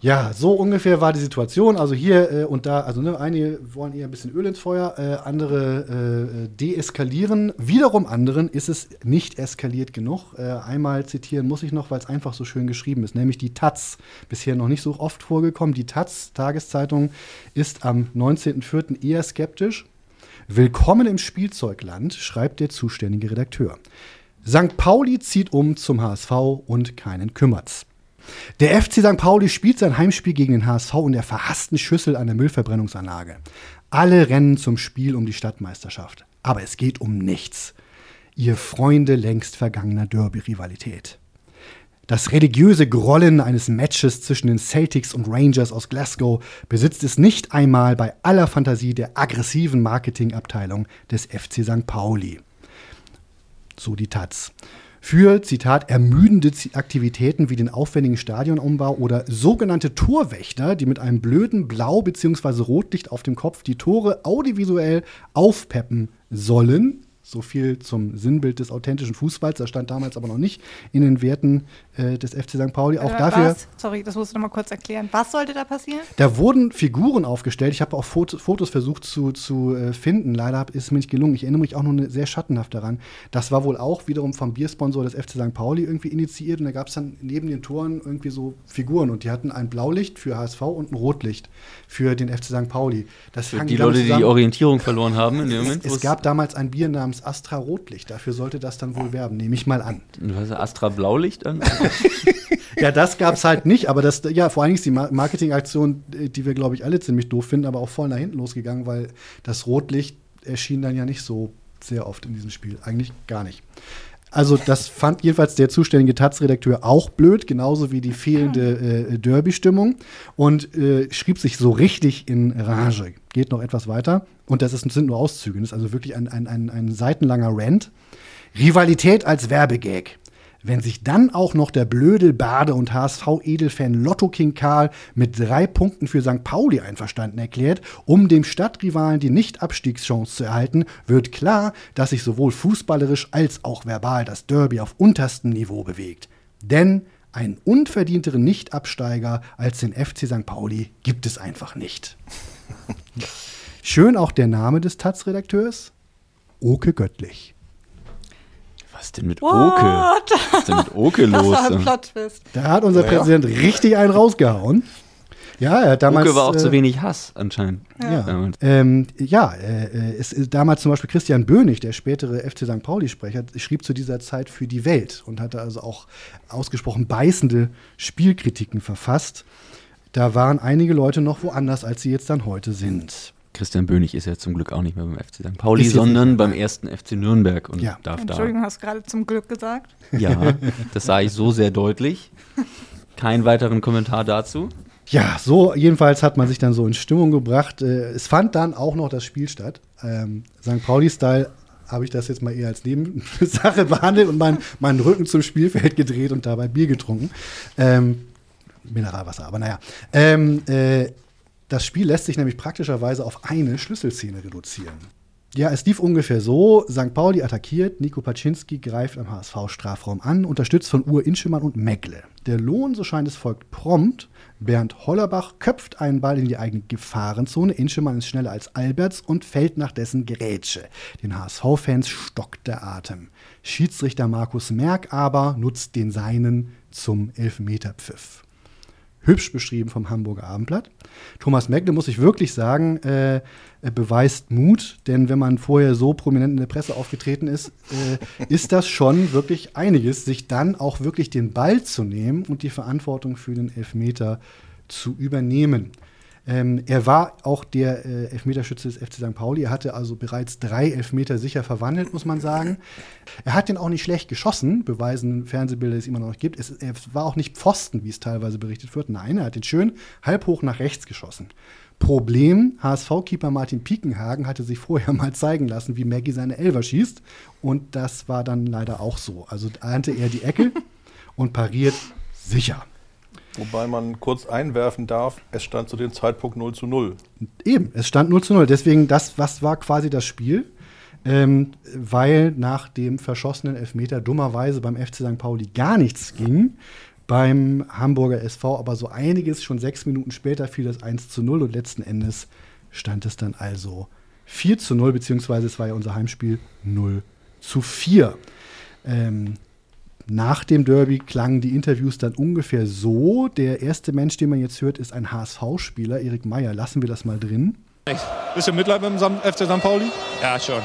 Ja, so ungefähr war die Situation. Also hier äh, und da, also ne, einige wollen eher ein bisschen Öl ins Feuer, äh, andere äh, deeskalieren. Wiederum anderen ist es nicht eskaliert genug. Äh, einmal zitieren muss ich noch, weil es einfach so schön geschrieben ist, nämlich die Taz. Bisher noch nicht so oft vorgekommen. Die Taz, Tageszeitung, ist am 19.04. eher skeptisch. Willkommen im Spielzeugland, schreibt der zuständige Redakteur. St. Pauli zieht um zum HSV und keinen kümmert's. Der FC St. Pauli spielt sein Heimspiel gegen den HSV in der verhassten Schüssel an der Müllverbrennungsanlage. Alle rennen zum Spiel um die Stadtmeisterschaft. Aber es geht um nichts. Ihr Freunde längst vergangener Derby-Rivalität. Das religiöse Grollen eines Matches zwischen den Celtics und Rangers aus Glasgow besitzt es nicht einmal bei aller Fantasie der aggressiven Marketingabteilung des FC St. Pauli. So die Taz. Für, Zitat, ermüdende Aktivitäten wie den aufwendigen Stadionumbau oder sogenannte Torwächter, die mit einem blöden Blau- bzw. Rotlicht auf dem Kopf die Tore audiovisuell aufpeppen sollen, so viel zum Sinnbild des authentischen Fußballs. Das stand damals aber noch nicht in den Werten äh, des FC St. Pauli. Auch äh, dafür. Was? Sorry, das musst du noch mal kurz erklären. Was sollte da passieren? Da wurden Figuren aufgestellt. Ich habe auch Fotos, Fotos, versucht zu, zu äh, finden. Leider ist es mir nicht gelungen. Ich erinnere mich auch nur sehr schattenhaft daran. Das war wohl auch wiederum vom Biersponsor des FC St. Pauli irgendwie initiiert. Und da gab es dann neben den Toren irgendwie so Figuren. Und die hatten ein Blaulicht für HSV und ein Rotlicht für den FC St. Pauli. Das für die Leute, die die Orientierung verloren haben in dem Moment. Es, es gab damals ein Bier namens Astra Rotlicht. Dafür sollte das dann wohl werben. Nehme ich mal an. Du hast Astra Blaulicht an? ja, das gab es halt nicht, aber das, ja, vor allen Dingen ist die Marketingaktion, die wir, glaube ich, alle ziemlich doof finden, aber auch voll nach hinten losgegangen, weil das Rotlicht erschien dann ja nicht so sehr oft in diesem Spiel. Eigentlich gar nicht. Also, das fand jedenfalls der zuständige Taz-Redakteur auch blöd, genauso wie die fehlende äh, Derby-Stimmung und äh, schrieb sich so richtig in Rage. Geht noch etwas weiter. Und das ist, sind nur Auszüge. Das ist also wirklich ein, ein, ein, ein seitenlanger Rant. Rivalität als Werbegag. Wenn sich dann auch noch der Blödel Bade und HSV-Edelfan Lotto King Karl mit drei Punkten für St. Pauli einverstanden erklärt, um dem Stadtrivalen die Nicht-Abstiegschance zu erhalten, wird klar, dass sich sowohl fußballerisch als auch verbal das Derby auf unterstem Niveau bewegt. Denn einen unverdienteren Nicht-Absteiger als den FC St. Pauli gibt es einfach nicht. Schön auch der Name des Taz-Redakteurs: Oke Göttlich. Was denn mit What? Oke? Was ist denn mit Oke Das los? war ein Plot-Twist. Da hat unser Ja, ja. Präsident richtig einen rausgehauen. Ja, er hat damals. Oke war auch äh, zu wenig Hass anscheinend. Ja, Damals. ähm, ja äh, äh, es ist damals zum Beispiel Christian Böhnig, der spätere FC St. Pauli-Sprecher, schrieb zu dieser Zeit für die Welt und hatte also auch ausgesprochen beißende Spielkritiken verfasst. Da waren einige Leute noch woanders, als sie jetzt dann heute sind. Christian Böhnig ist ja zum Glück auch nicht mehr beim FC St. Pauli, sondern beim ersten FC Nürnberg und Ja. darf Entschuldigung, hast du gerade zum Glück gesagt? Ja, das sah ich so sehr deutlich. Keinen weiteren Kommentar dazu. Ja, so jedenfalls hat man sich dann so in Stimmung gebracht. Äh, es fand dann auch noch das Spiel statt. Ähm, St. Pauli-Style habe ich das jetzt mal eher als Nebensache behandelt und meinen meinen Rücken zum Spielfeld gedreht und dabei Bier getrunken. Ähm, Mineralwasser, aber naja. Ähm, äh, das Spiel lässt sich nämlich praktischerweise auf eine Schlüsselszene reduzieren. Ja, es lief ungefähr so: St. Pauli attackiert, Nico Paczynski greift am HSV-Strafraum an, unterstützt von Ur Inschemann und Megle. Der Lohn, so scheint es, folgt prompt. Bernd Hollerbach köpft einen Ball in die eigene Gefahrenzone. Inschemann ist schneller als Alberts und fällt nach dessen Gerätsche. Den HSV-Fans stockt der Atem. Schiedsrichter Markus Merck aber nutzt den seinen zum Elfmeterpfiff hübsch beschrieben vom Hamburger Abendblatt. Thomas Megle, muss ich wirklich sagen, äh, er beweist Mut, denn wenn man vorher so prominent in der Presse aufgetreten ist, äh, ist das schon wirklich einiges, sich dann auch wirklich den Ball zu nehmen und die Verantwortung für den Elfmeter zu übernehmen. Ähm, er war auch der äh, Elfmeterschütze des FC St. Pauli. Er hatte also bereits drei Elfmeter sicher verwandelt, muss man sagen. Er hat den auch nicht schlecht geschossen, beweisen Fernsehbilder, die es immer noch gibt. Es, er war auch nicht Pfosten, wie es teilweise berichtet wird. Nein, er hat den schön halb hoch nach rechts geschossen. Problem, HSV-Keeper Martin Piekenhagen hatte sich vorher mal zeigen lassen, wie Maggie seine Elfer schießt. Und das war dann leider auch so. Also ahnte er die Ecke und pariert sicher. Wobei man kurz einwerfen darf, es stand zu dem Zeitpunkt 0 zu 0. Eben, es stand 0 zu 0. Deswegen, das was war quasi das Spiel. Ähm, weil nach dem verschossenen Elfmeter dummerweise beim FC St. Pauli gar nichts ging. Beim Hamburger SV aber so einiges. Schon sechs Minuten später fiel das 1 zu 0 und letzten Endes stand es dann also 4 zu 0, beziehungsweise es war ja unser Heimspiel 0 zu 4. Ähm, nach dem Derby klangen die Interviews dann ungefähr so. Der erste Mensch, den man jetzt hört, ist ein HSV-Spieler, Erik Meyer. Lassen wir das mal drin. Bisschen Mitleid mit dem FC St. Pauli? Ja, schon.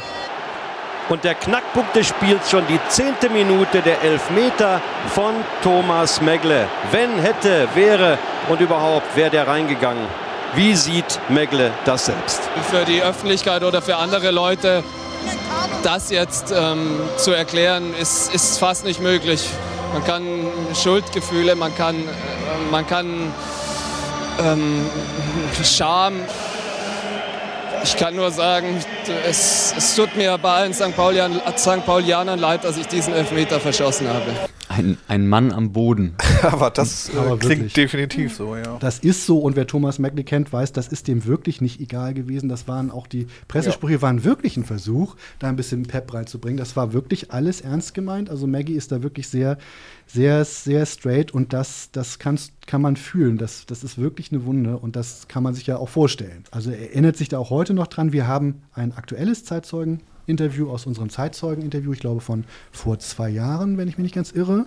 Und der Knackpunkt des Spiels schon die zehnte Minute, der Elfmeter von Thomas Megle. Wenn, hätte, wäre und überhaupt wäre der reingegangen. Wie sieht Megle das selbst? für die Öffentlichkeit oder für andere Leute das jetzt ähm, zu erklären, ist, ist fast nicht möglich. Man kann Schuldgefühle, man kann, äh, man kann ähm, Scham. Ich kann nur sagen, es, es tut mir bei allen St. St. Paulianern leid, dass ich diesen Elfmeter verschossen habe. Ein, ein Mann am Boden. Aber das äh, Aber klingt wirklich. definitiv so, ja. Das ist so und wer Thomas Megle kennt, weiß, das ist dem wirklich nicht egal gewesen. Das waren auch die Pressesprüche waren wirklich ein Versuch, da ein bisschen Pep reinzubringen. Das war wirklich alles ernst gemeint. Also Maggie ist da wirklich sehr, sehr, sehr straight und das, das kannst, kann man fühlen. Das, das ist wirklich eine Wunde und das kann man sich ja auch vorstellen. Also er erinnert sich da auch heute noch dran. Wir haben ein aktuelles Zeitzeugen. Interview aus unserem Zeitzeugen-Interview, ich glaube von vor zwei Jahren, wenn ich mich nicht ganz irre.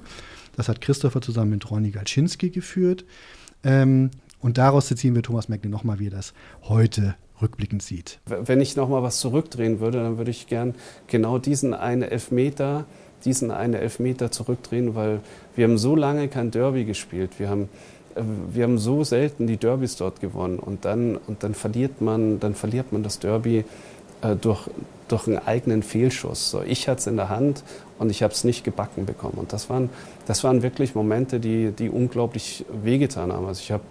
Das hat Christopher zusammen mit Ronny Galczynski geführt. Ähm, und daraus ziehen wir Thomas Megle nochmal, wie er das heute rückblickend sieht. Wenn ich nochmal was zurückdrehen würde, dann würde ich gern genau diesen einen Elfmeter, diesen einen Elfmeter zurückdrehen, weil wir haben so lange kein Derby gespielt. Wir haben, äh, wir haben so selten die Derbys dort gewonnen und dann, und dann verliert man, dann verliert man das Derby äh, durch, durch einen eigenen Fehlschuss. So, ich hatte es in der Hand und ich habe es nicht gebacken bekommen. Und das waren, das waren wirklich Momente, die, die unglaublich wehgetan haben. Also ich habe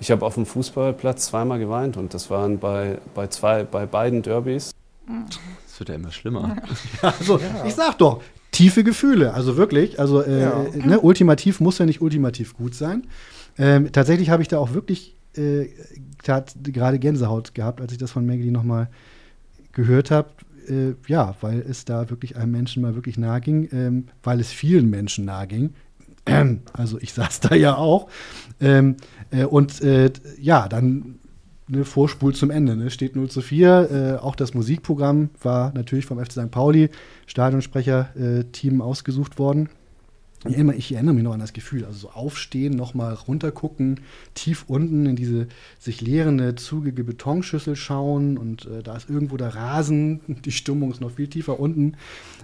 ich hab auf dem Fußballplatz zweimal geweint und das waren bei, bei, zwei, bei beiden Derbys. Das wird ja immer schlimmer. Also, ich sag doch, tiefe Gefühle. Also wirklich, also äh, Ja. ne, ultimativ muss ja nicht ultimativ gut sein. Ähm, tatsächlich habe ich da auch wirklich äh, gerade Gänsehaut gehabt, als ich das von Maggie nochmal gehört habe. Äh, ja, weil es da wirklich einem Menschen mal wirklich nahe ging, ähm, weil es vielen Menschen nahe ging. Also ich saß da ja auch. Ähm, äh, und äh, ja, dann ne, Vorspul zum Ende. Ne? Steht 0 zu 4. Äh, auch das Musikprogramm war natürlich vom FC St. Pauli, Stadionsprecher-Team ausgesucht worden. Ich erinnere, ich erinnere mich noch an das Gefühl, also so aufstehen, nochmal runtergucken, tief unten in diese sich leerende, zugige Betonschüssel schauen und äh, da ist irgendwo der Rasen, die Stimmung ist noch viel tiefer unten.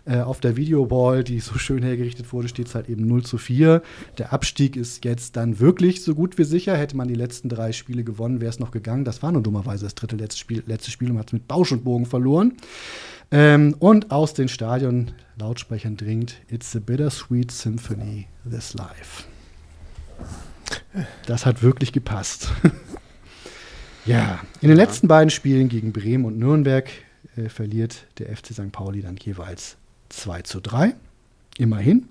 Äh, auf der Videowall, die so schön hergerichtet wurde, steht es halt eben 0 zu 4. Der Abstieg ist jetzt dann wirklich so gut wie sicher. Hätte man die letzten drei Spiele gewonnen, wäre es noch gegangen. Das war nur dummerweise das dritte letzte Spiel, letzte Spiel und man hat es mit Bausch und Bogen verloren. Ähm, und aus den Stadion Lautsprechern dringt It's a bittersweet symphony, this life. Das hat wirklich gepasst. ja, in den letzten beiden Spielen gegen Bremen und Nürnberg äh, verliert der FC St. Pauli dann jeweils 2 zu 3. Immerhin.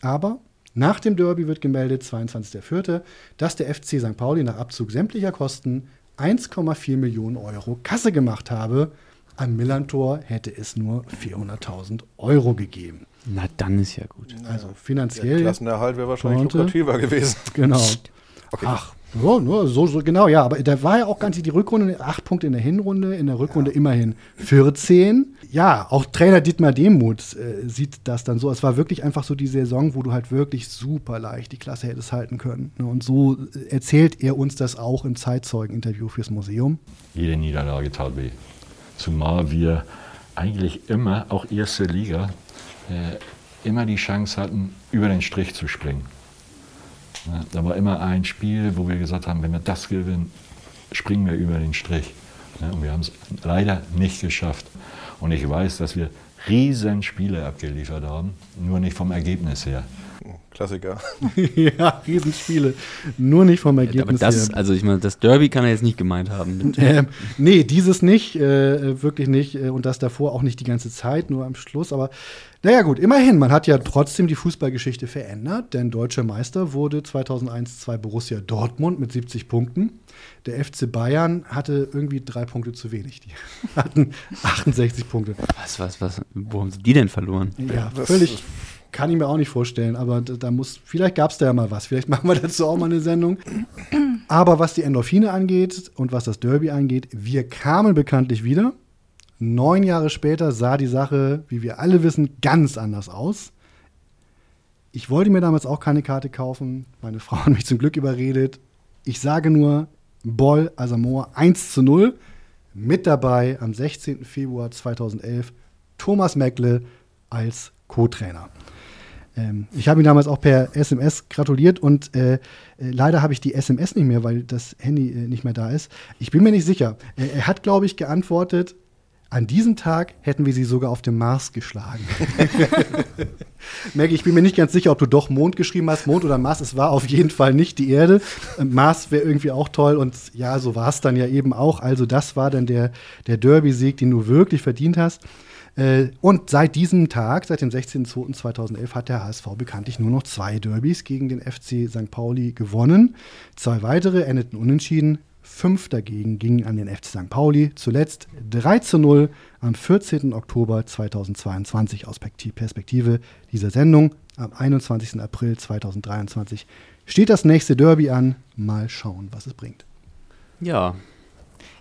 Aber nach dem Derby wird gemeldet, 22.04., dass der FC St. Pauli nach Abzug sämtlicher Kosten 1,4 Millionen Euro Kasse gemacht habe. Am Millantor hätte es nur 400.000 Euro gegeben. Na, dann ist ja gut. Also Der finanziell. Klassenerhalt wäre wahrscheinlich konnte- lukrativer gewesen. Genau. Ach, so, nur so, so, genau, ja. Aber da war ja auch ganz die Rückrunde, acht Punkte in der Hinrunde, in der Rückrunde immerhin 14. Ja, auch Trainer Dietmar Demuth äh, sieht das dann so. Es war wirklich einfach so die Saison, wo du halt wirklich super leicht die Klasse hättest halten können. Ne? Und so äh, erzählt er uns das auch im Zeitzeugen-Interview fürs Museum. Jede Niederlage tat weh. Zumal wir eigentlich immer, auch erste Liga, äh, immer die Chance hatten, über den Strich zu springen. Da war immer ein Spiel, wo wir gesagt haben, wenn wir das gewinnen, springen wir über den Strich. Und wir haben es leider nicht geschafft. Und ich weiß, dass wir riesen Spiele abgeliefert haben, nur nicht vom Ergebnis her. Klassiker. ja, Riesenspiele. Nur nicht vom Ergebnis Aber das, her. also ich meine, das Derby kann er jetzt nicht gemeint haben. Ähm, nee, dieses nicht, äh, wirklich nicht. Äh, und das davor auch nicht die ganze Zeit, nur am Schluss. Aber naja, gut, immerhin, man hat ja trotzdem die Fußballgeschichte verändert, denn deutscher Meister wurde 2001-2 Borussia Dortmund mit 70 Punkten. Der FC Bayern hatte irgendwie drei Punkte zu wenig. Die hatten 68 Punkte. was, was, was, wo haben sie die denn verloren? Ja, völlig. Kann ich mir auch nicht vorstellen, aber da, muss, vielleicht gab es da ja mal was. Vielleicht machen wir dazu auch mal eine Sendung. Aber was die Endorphine angeht und was das Derby angeht, wir kamen bekanntlich wieder. Neun Jahre später sah die Sache, wie wir alle wissen, ganz anders aus. Ich wollte mir damals auch keine Karte kaufen. Meine Frau hat mich zum Glück überredet. Ich sage nur, Boll Asamoah 1 zu 0. Mit dabei am 16. Februar 2011 Thomas Meckle als Co-Trainer. Ähm, ich habe ihm damals auch per SMS gratuliert und äh, äh, leider habe ich die SMS nicht mehr, weil das Handy äh, nicht mehr da ist. Ich bin mir nicht sicher. Äh, er hat, glaube ich, geantwortet, an diesem Tag hätten wir sie sogar auf dem Mars geschlagen. Maggie, ich bin mir nicht ganz sicher, ob du doch Mond geschrieben hast. Mond oder Mars, es war auf jeden Fall nicht die Erde. Äh, Mars wäre irgendwie auch toll und ja, so war es dann ja eben auch. Also das war dann der, der Derby-Sieg, den du wirklich verdient hast. Äh, Und seit diesem Tag, seit dem 16.02.2011, hat der HSV bekanntlich nur noch zwei Derbys gegen den FC St. Pauli gewonnen. Zwei weitere endeten unentschieden. Fünf dagegen gingen an den FC St. Pauli. Zuletzt 3 zu 0 am 14. Oktober 2022 aus Perspekti- Perspektive dieser Sendung. Am 21. April 2023 steht das nächste Derby an. Mal schauen, was es bringt. Ja.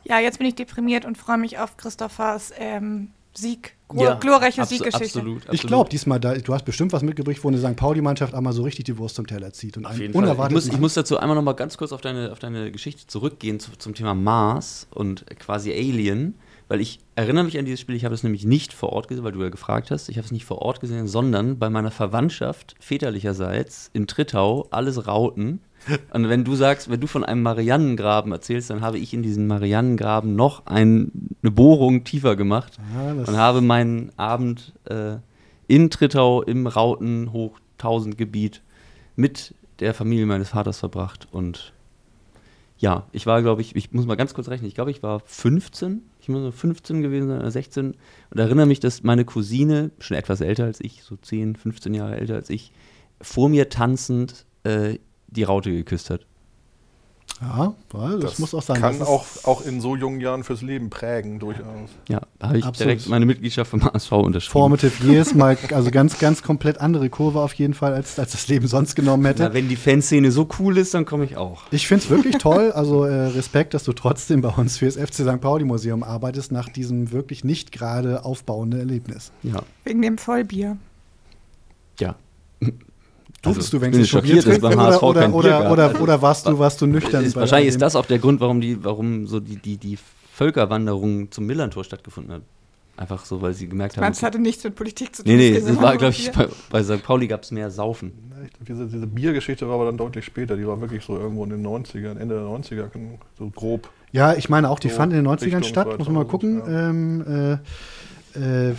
Ja, jetzt bin ich deprimiert und freue mich auf Christophers ähm, Sieg, Ja, glorreiche abso- Sieggeschichte. absolut. Ich glaube diesmal, da, du hast bestimmt was mitgebracht, wo eine St. Pauli-Mannschaft einmal so richtig die Wurst zum Teller zieht. Und Auf jeden Fall. Ich muss, ich muss dazu einmal noch mal ganz kurz auf deine, auf deine Geschichte zurückgehen zu, zum Thema Mars und quasi Alien, weil ich erinnere mich an dieses Spiel, ich habe es nämlich nicht vor Ort gesehen, weil du ja gefragt hast, ich habe es nicht vor Ort gesehen, sondern bei meiner Verwandtschaft väterlicherseits in Trittau, alles Rauten. Und wenn du sagst, wenn du von einem Mariannengraben erzählst, dann habe ich in diesen Mariannengraben noch ein, eine Bohrung tiefer gemacht Ah, das- und habe meinen Abend äh, in Trittau im Rautenhoch 1000 Gebiet mit der Familie meines Vaters verbracht. Und ja, ich war, glaube ich, ich muss mal ganz kurz rechnen, ich glaube, ich war 15, ich muss so 15 gewesen sein oder 16 und erinnere mich, dass meine Cousine, schon etwas älter als ich, so 10, 15 Jahre älter als ich, vor mir tanzend äh, die Raute geküsst hat. Ja, das, das muss auch sein. Kann auch, auch in so jungen Jahren fürs Leben prägen, durchaus. Ja, da habe ich Absolut. direkt meine Mitgliedschaft vom HSV unterschrieben. Formative Years, mal, also ganz, ganz komplett andere Kurve auf jeden Fall, als, als das Leben sonst genommen hätte. Ja, wenn die Fanszene so cool ist, dann komme ich auch. Ich finde es wirklich toll. Also äh, Respekt, dass du trotzdem bei uns für das FC St. Pauli Museum arbeitest, nach diesem wirklich nicht gerade aufbauenden Erlebnis. Ja. Wegen dem Vollbier. Ja. Durftest also, du wenigstens schockiert ist beim HSV oder, kein oder, oder, oder, oder warst du, warst du nüchtern? Ist, wahrscheinlich ist das auch der Grund, warum die, warum so die, die, die Völkerwanderung zum Millantor stattgefunden hat. Einfach so, weil sie gemerkt haben. Das hatte nichts mit Politik zu tun. Nee, nee, das war, glaube ich, bei, bei St. Pauli gab es mehr Saufen. Diese, diese Biergeschichte war aber dann deutlich später. Die war wirklich so irgendwo in den 90ern, Ende der 90er, so grob. Ja, ich meine auch, die so fand in den 90ern Richtung statt, muss man mal gucken. Ja. Ähm, äh, äh,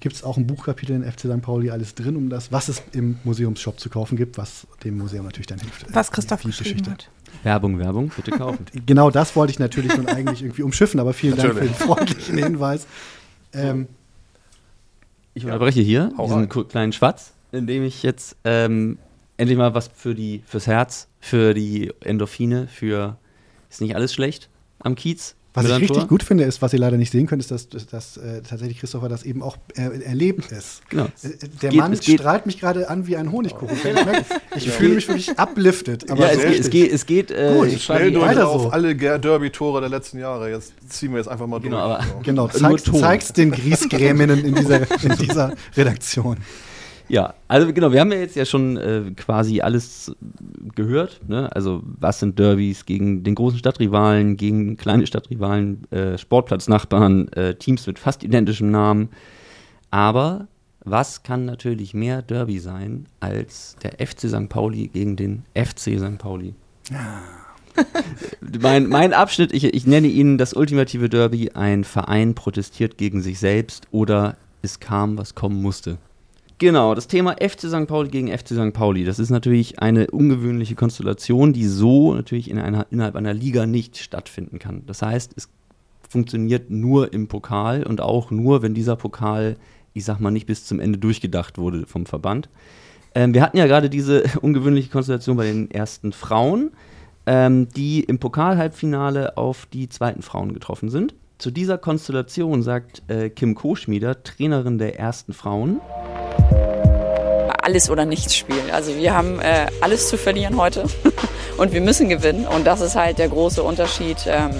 gibt es auch ein Buchkapitel in FC St. Pauli alles drin, um das, was es im Museumsshop zu kaufen gibt, was dem Museum natürlich dann hilft. Was Christoph geschrieben Geschichte. hat. Werbung, Werbung, bitte kaufen. genau das wollte ich natürlich nun eigentlich irgendwie umschiffen, aber vielen Dank für den freundlichen Hinweis. Ähm, ich unterbreche hier Hau diesen rein. kleinen Schwatz, indem ich jetzt ähm, endlich mal was für die, fürs Herz, für die Endorphine, für ist nicht alles schlecht am Kiez was ich richtig gut finde, ist, was ihr leider nicht sehen könnt, ist, dass, dass, dass äh, tatsächlich Christopher das eben auch äh, erlebt ist. Genau. Äh, der geht, Mann strahlt mich gerade an wie ein Honigkuchen. ich ja. fühle mich wirklich uplifted. ja, es, geht, es geht, es geht äh, Gut, schnell durch auf so. alle Derby-Tore der letzten Jahre. Jetzt ziehen wir jetzt einfach mal genau, durch. Aber, genau, zeig's, zeig's den Griesgräminnen in dieser, in dieser Redaktion. Ja, also genau, wir haben ja jetzt ja schon äh, quasi alles gehört. Ne? Also was sind Derbys gegen den großen Stadtrivalen, gegen kleine Stadtrivalen, äh, Sportplatznachbarn, äh, Teams mit fast identischem Namen. Aber was kann natürlich mehr Derby sein als der FC St. Pauli gegen den FC St. Pauli? mein, mein Abschnitt, ich, ich nenne ihn das ultimative Derby, ein Verein protestiert gegen sich selbst oder es kam, was kommen musste. Genau, das Thema FC St. Pauli gegen FC St. Pauli. Das ist natürlich eine ungewöhnliche Konstellation, die so natürlich in einer, innerhalb einer Liga nicht stattfinden kann. Das heißt, es funktioniert nur im Pokal und auch nur, wenn dieser Pokal, ich sag mal, nicht bis zum Ende durchgedacht wurde vom Verband. Ähm, wir hatten ja gerade diese ungewöhnliche Konstellation bei den ersten Frauen, ähm, die im Pokal-Halbfinale auf die zweiten Frauen getroffen sind. Zu dieser Konstellation sagt äh, Kim Koschmieder, Trainerin der ersten Frauen, alles oder nichts Spiel. Also wir haben äh, alles zu verlieren heute und wir müssen gewinnen. Und das ist halt der große Unterschied ähm,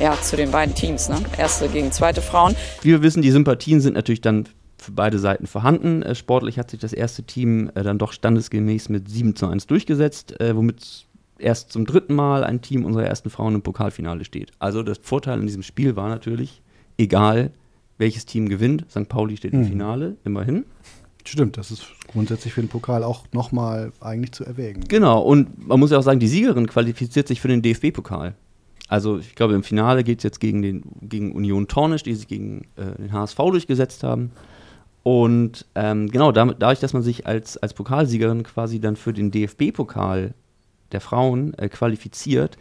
ja, zu den beiden Teams. Ne? Erste gegen zweite Frauen. Wie wir wissen, die Sympathien sind natürlich dann für beide Seiten vorhanden. Äh, sportlich hat sich das erste Team äh, dann doch standesgemäß mit 7 zu 1 durchgesetzt, äh, womit erst zum dritten Mal ein Team unserer ersten Frauen im Pokalfinale steht. Also das Vorteil in diesem Spiel war natürlich, egal welches Team gewinnt, St. Pauli steht im mhm. Finale, immerhin. Stimmt, das ist grundsätzlich für den Pokal auch nochmal eigentlich zu erwägen. Genau, und man muss ja auch sagen, die Siegerin qualifiziert sich für den DFB-Pokal. Also ich glaube, im Finale geht es jetzt gegen, den, gegen Union Tornisch, die sich gegen äh, den HSV durchgesetzt haben. Und ähm, genau, damit, dadurch, dass man sich als, als Pokalsiegerin quasi dann für den DFB-Pokal der Frauen äh, qualifiziert,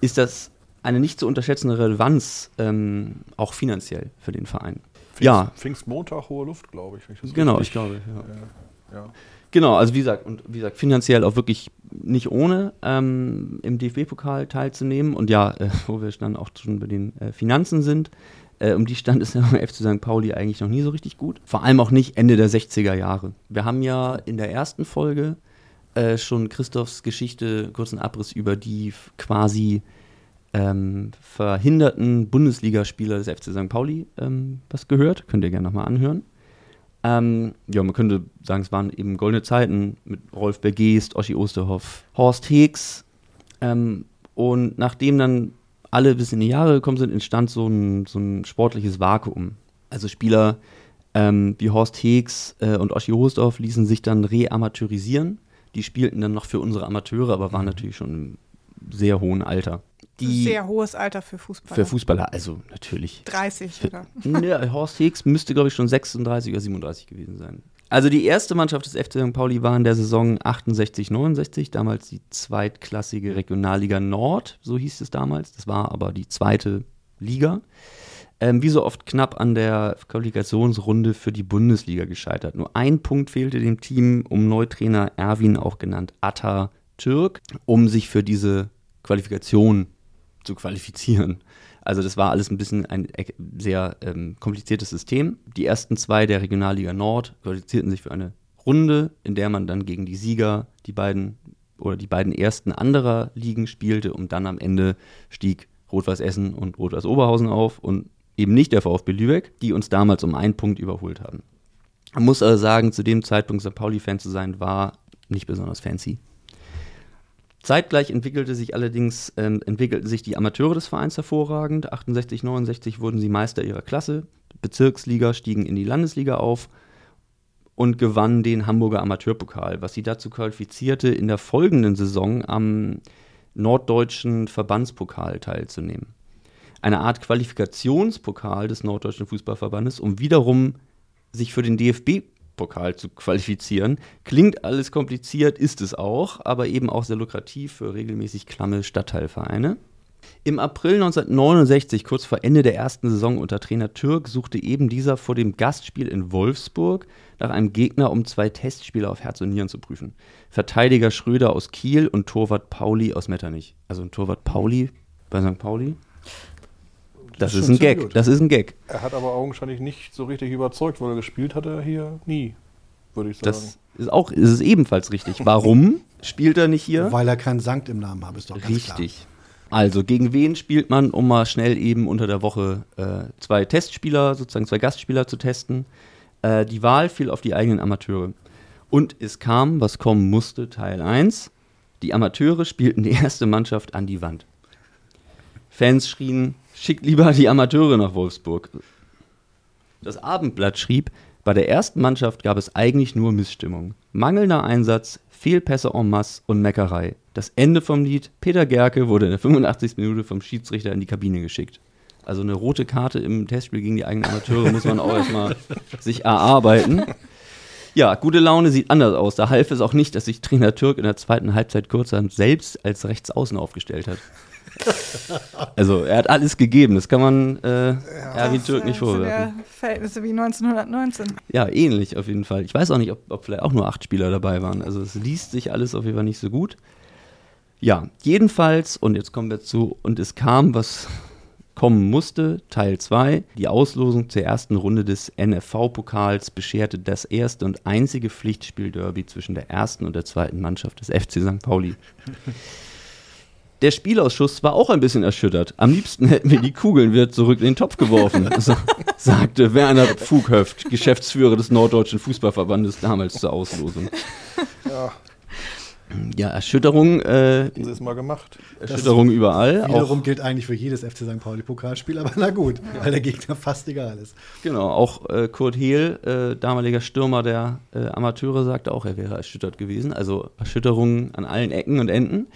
ist das eine nicht zu unterschätzende Relevanz, ähm, auch finanziell für den Verein. Pfingst, ja. Pfingstmontag, hohe Luft, glaube ich. ich genau, ich glaube, ja. ja. Genau, also wie gesagt, und wie gesagt, finanziell auch wirklich nicht ohne ähm, im DFB-Pokal teilzunehmen. Und ja, äh, wo wir dann auch schon bei den äh, Finanzen sind, äh, um die stand es ja beim FC St. Pauli eigentlich noch nie so richtig gut. Vor allem auch nicht Ende der 60er Jahre. Wir haben ja in der ersten Folge äh, schon Christophs Geschichte, kurzen Abriss über die quasi ähm, verhinderten Bundesligaspieler des FC St. Pauli ähm, was gehört. Könnt ihr gerne nochmal anhören. Ähm, ja, man könnte sagen, es waren eben goldene Zeiten mit Rolf Bergeest, Oschi Osterhoff, Horst Heeks. Ähm, und nachdem dann alle bis in die Jahre gekommen sind, entstand so ein, so ein sportliches Vakuum. Also Spieler ähm, wie Horst Heeks äh, und Oschi Osterhoff ließen sich dann reamateurisieren. Die spielten dann noch für unsere Amateure, aber waren natürlich schon im sehr hohen Alter die. Sehr hohes Alter für Fußballer. Für Fußballer, also natürlich. 30 für, oder? Ja, Horst Hicks müsste, glaube ich, schon 36 oder 37 gewesen sein. Also die erste Mannschaft des FC St. Pauli war in der Saison 68, 69, damals die zweitklassige Regionalliga Nord, so hieß es damals. Das war aber die zweite Liga. Ähm, wie so oft knapp an der Qualifikationsrunde für die Bundesliga gescheitert. Nur ein Punkt fehlte dem Team, um Neutrainer Erwin, auch genannt Atta Türk, um sich für diese Qualifikation zu qualifizieren. Also das war alles ein bisschen ein sehr ähm, kompliziertes System. Die ersten zwei der Regionalliga Nord qualifizierten sich für eine Runde, in der man dann gegen die Sieger, die beiden oder die beiden ersten anderer Ligen spielte und dann am Ende stieg Rot-Weiß Essen und Rot-Weiß Oberhausen auf und eben nicht der VfB Lübeck, die uns damals um einen Punkt überholt haben. Man muss also sagen, zu dem Zeitpunkt St. Pauli-Fan zu sein, war nicht besonders fancy. Zeitgleich entwickelte sich allerdings ähm, entwickelten sich die Amateure des Vereins hervorragend. 68, 69 wurden sie Meister ihrer Klasse. Bezirksliga stiegen in die Landesliga auf und gewannen den Hamburger Amateurpokal, was sie dazu qualifizierte, in der folgenden Saison am norddeutschen Verbandspokal teilzunehmen. Eine Art Qualifikationspokal des norddeutschen Fußballverbandes, um wiederum sich für den DFB Pokal zu qualifizieren. Klingt alles kompliziert, ist es auch, aber eben auch sehr lukrativ für regelmäßig klamme Stadtteilvereine. Im April 1969, kurz vor Ende der ersten Saison unter Trainer Türk, suchte eben dieser vor dem Gastspiel in Wolfsburg nach einem Gegner, um zwei Testspiele auf Herz und Nieren zu prüfen. Verteidiger Schröder aus Kiel und Torwart Pauli aus Metternich. Also ein Torwart Pauli bei St. Pauli das, das ist ein Gag. Gut. Das ist ein Gag. Er hat aber augenscheinlich nicht so richtig überzeugt, weil er gespielt hat er hier nie, würde ich sagen. Das ist auch, ist es ebenfalls richtig. Warum spielt er nicht hier? Weil er keinen Sankt im Namen hat, ist doch ganz Richtig. Klar. Also, gegen wen spielt man, um mal schnell eben unter der Woche äh, zwei Testspieler, sozusagen zwei Gastspieler zu testen? Äh, die Wahl fiel auf die eigenen Amateure. Und es kam, was kommen musste, Teil 1. Die Amateure spielten die erste Mannschaft an die Wand. Fans schrien, schickt lieber die Amateure nach Wolfsburg. Das Abendblatt schrieb, bei der ersten Mannschaft gab es eigentlich nur Missstimmung. Mangelnder Einsatz, Fehlpässe en masse und Meckerei. Das Ende vom Lied, Peter Gerke wurde in der 85. Minute vom Schiedsrichter in die Kabine geschickt. Also eine rote Karte im Testspiel gegen die eigenen Amateure muss man auch erstmal sich erarbeiten. Ja, gute Laune sieht anders aus. Da half es auch nicht, dass sich Trainer Türk in der zweiten Halbzeit kurzerhand selbst als Rechtsaußen aufgestellt hat. Also er hat alles gegeben, das kann man äh, ja. Erwin Türk nicht vorwerfen. Verhältnisse wie 1919. Ja, ähnlich auf jeden Fall. Ich weiß auch nicht, ob, ob vielleicht auch nur acht Spieler dabei waren. Also es liest sich alles auf jeden Fall nicht so gut. Ja, jedenfalls, und jetzt kommen wir zu, und es kam, was kommen musste, Teil 2. Die Auslosung zur ersten Runde des NFV-Pokals bescherte das erste und einzige Pflichtspiel-Derby zwischen der ersten und der zweiten Mannschaft des FC St. Pauli. Der Spielausschuss war auch ein bisschen erschüttert. Am liebsten hätten wir die Kugeln wieder zurück in den Topf geworfen, sagte Werner Fughöft, Geschäftsführer des Norddeutschen Fußballverbandes, damals zur Auslosung. Ja. Ja, Erschütterung. Äh, das ist mal gemacht. Erschütterung das überall. Wiederum gilt eigentlich für jedes FC St. Pauli Pokalspiel, aber na gut, weil der Gegner fast egal ist. Genau, auch äh, Kurt Hehl, äh, damaliger Stürmer der äh, Amateure, sagte auch, er wäre erschüttert gewesen. Also Erschütterung an allen Ecken und Enden.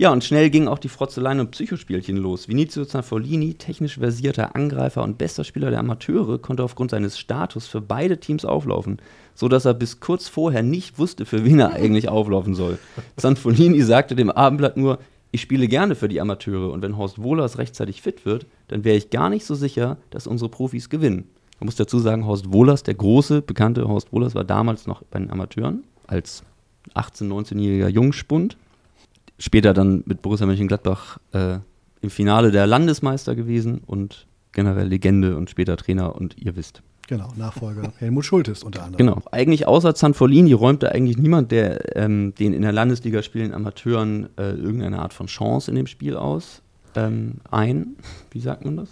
Ja, und schnell gingen auch die Frotzeleien und Psychospielchen los. Vinizio Zanfolini, technisch versierter Angreifer und bester Spieler der Amateure, konnte aufgrund seines Status für beide Teams auflaufen, so dass er bis kurz vorher nicht wusste, für wen er eigentlich auflaufen soll. Zanfolini sagte dem Abendblatt nur, ich spiele gerne für die Amateure und wenn Horst Wohlers rechtzeitig fit wird, dann wäre ich gar nicht so sicher, dass unsere Profis gewinnen. Man muss dazu sagen, Horst Wohlers, der große, bekannte Horst Wohlers, war damals noch bei den Amateuren als 18-, 19-jähriger Jungspund später dann mit Borussia Mönchengladbach äh, im Finale der Landesmeister gewesen und generell Legende und später Trainer und ihr wisst. Genau, Nachfolger Helmut Schultes unter anderem. Genau. Eigentlich außer Zanfolini räumte eigentlich niemand, der ähm, den in der Landesliga spielenden Amateuren äh, irgendeine Art von Chance in dem Spiel aus ähm, ein. Wie sagt man das?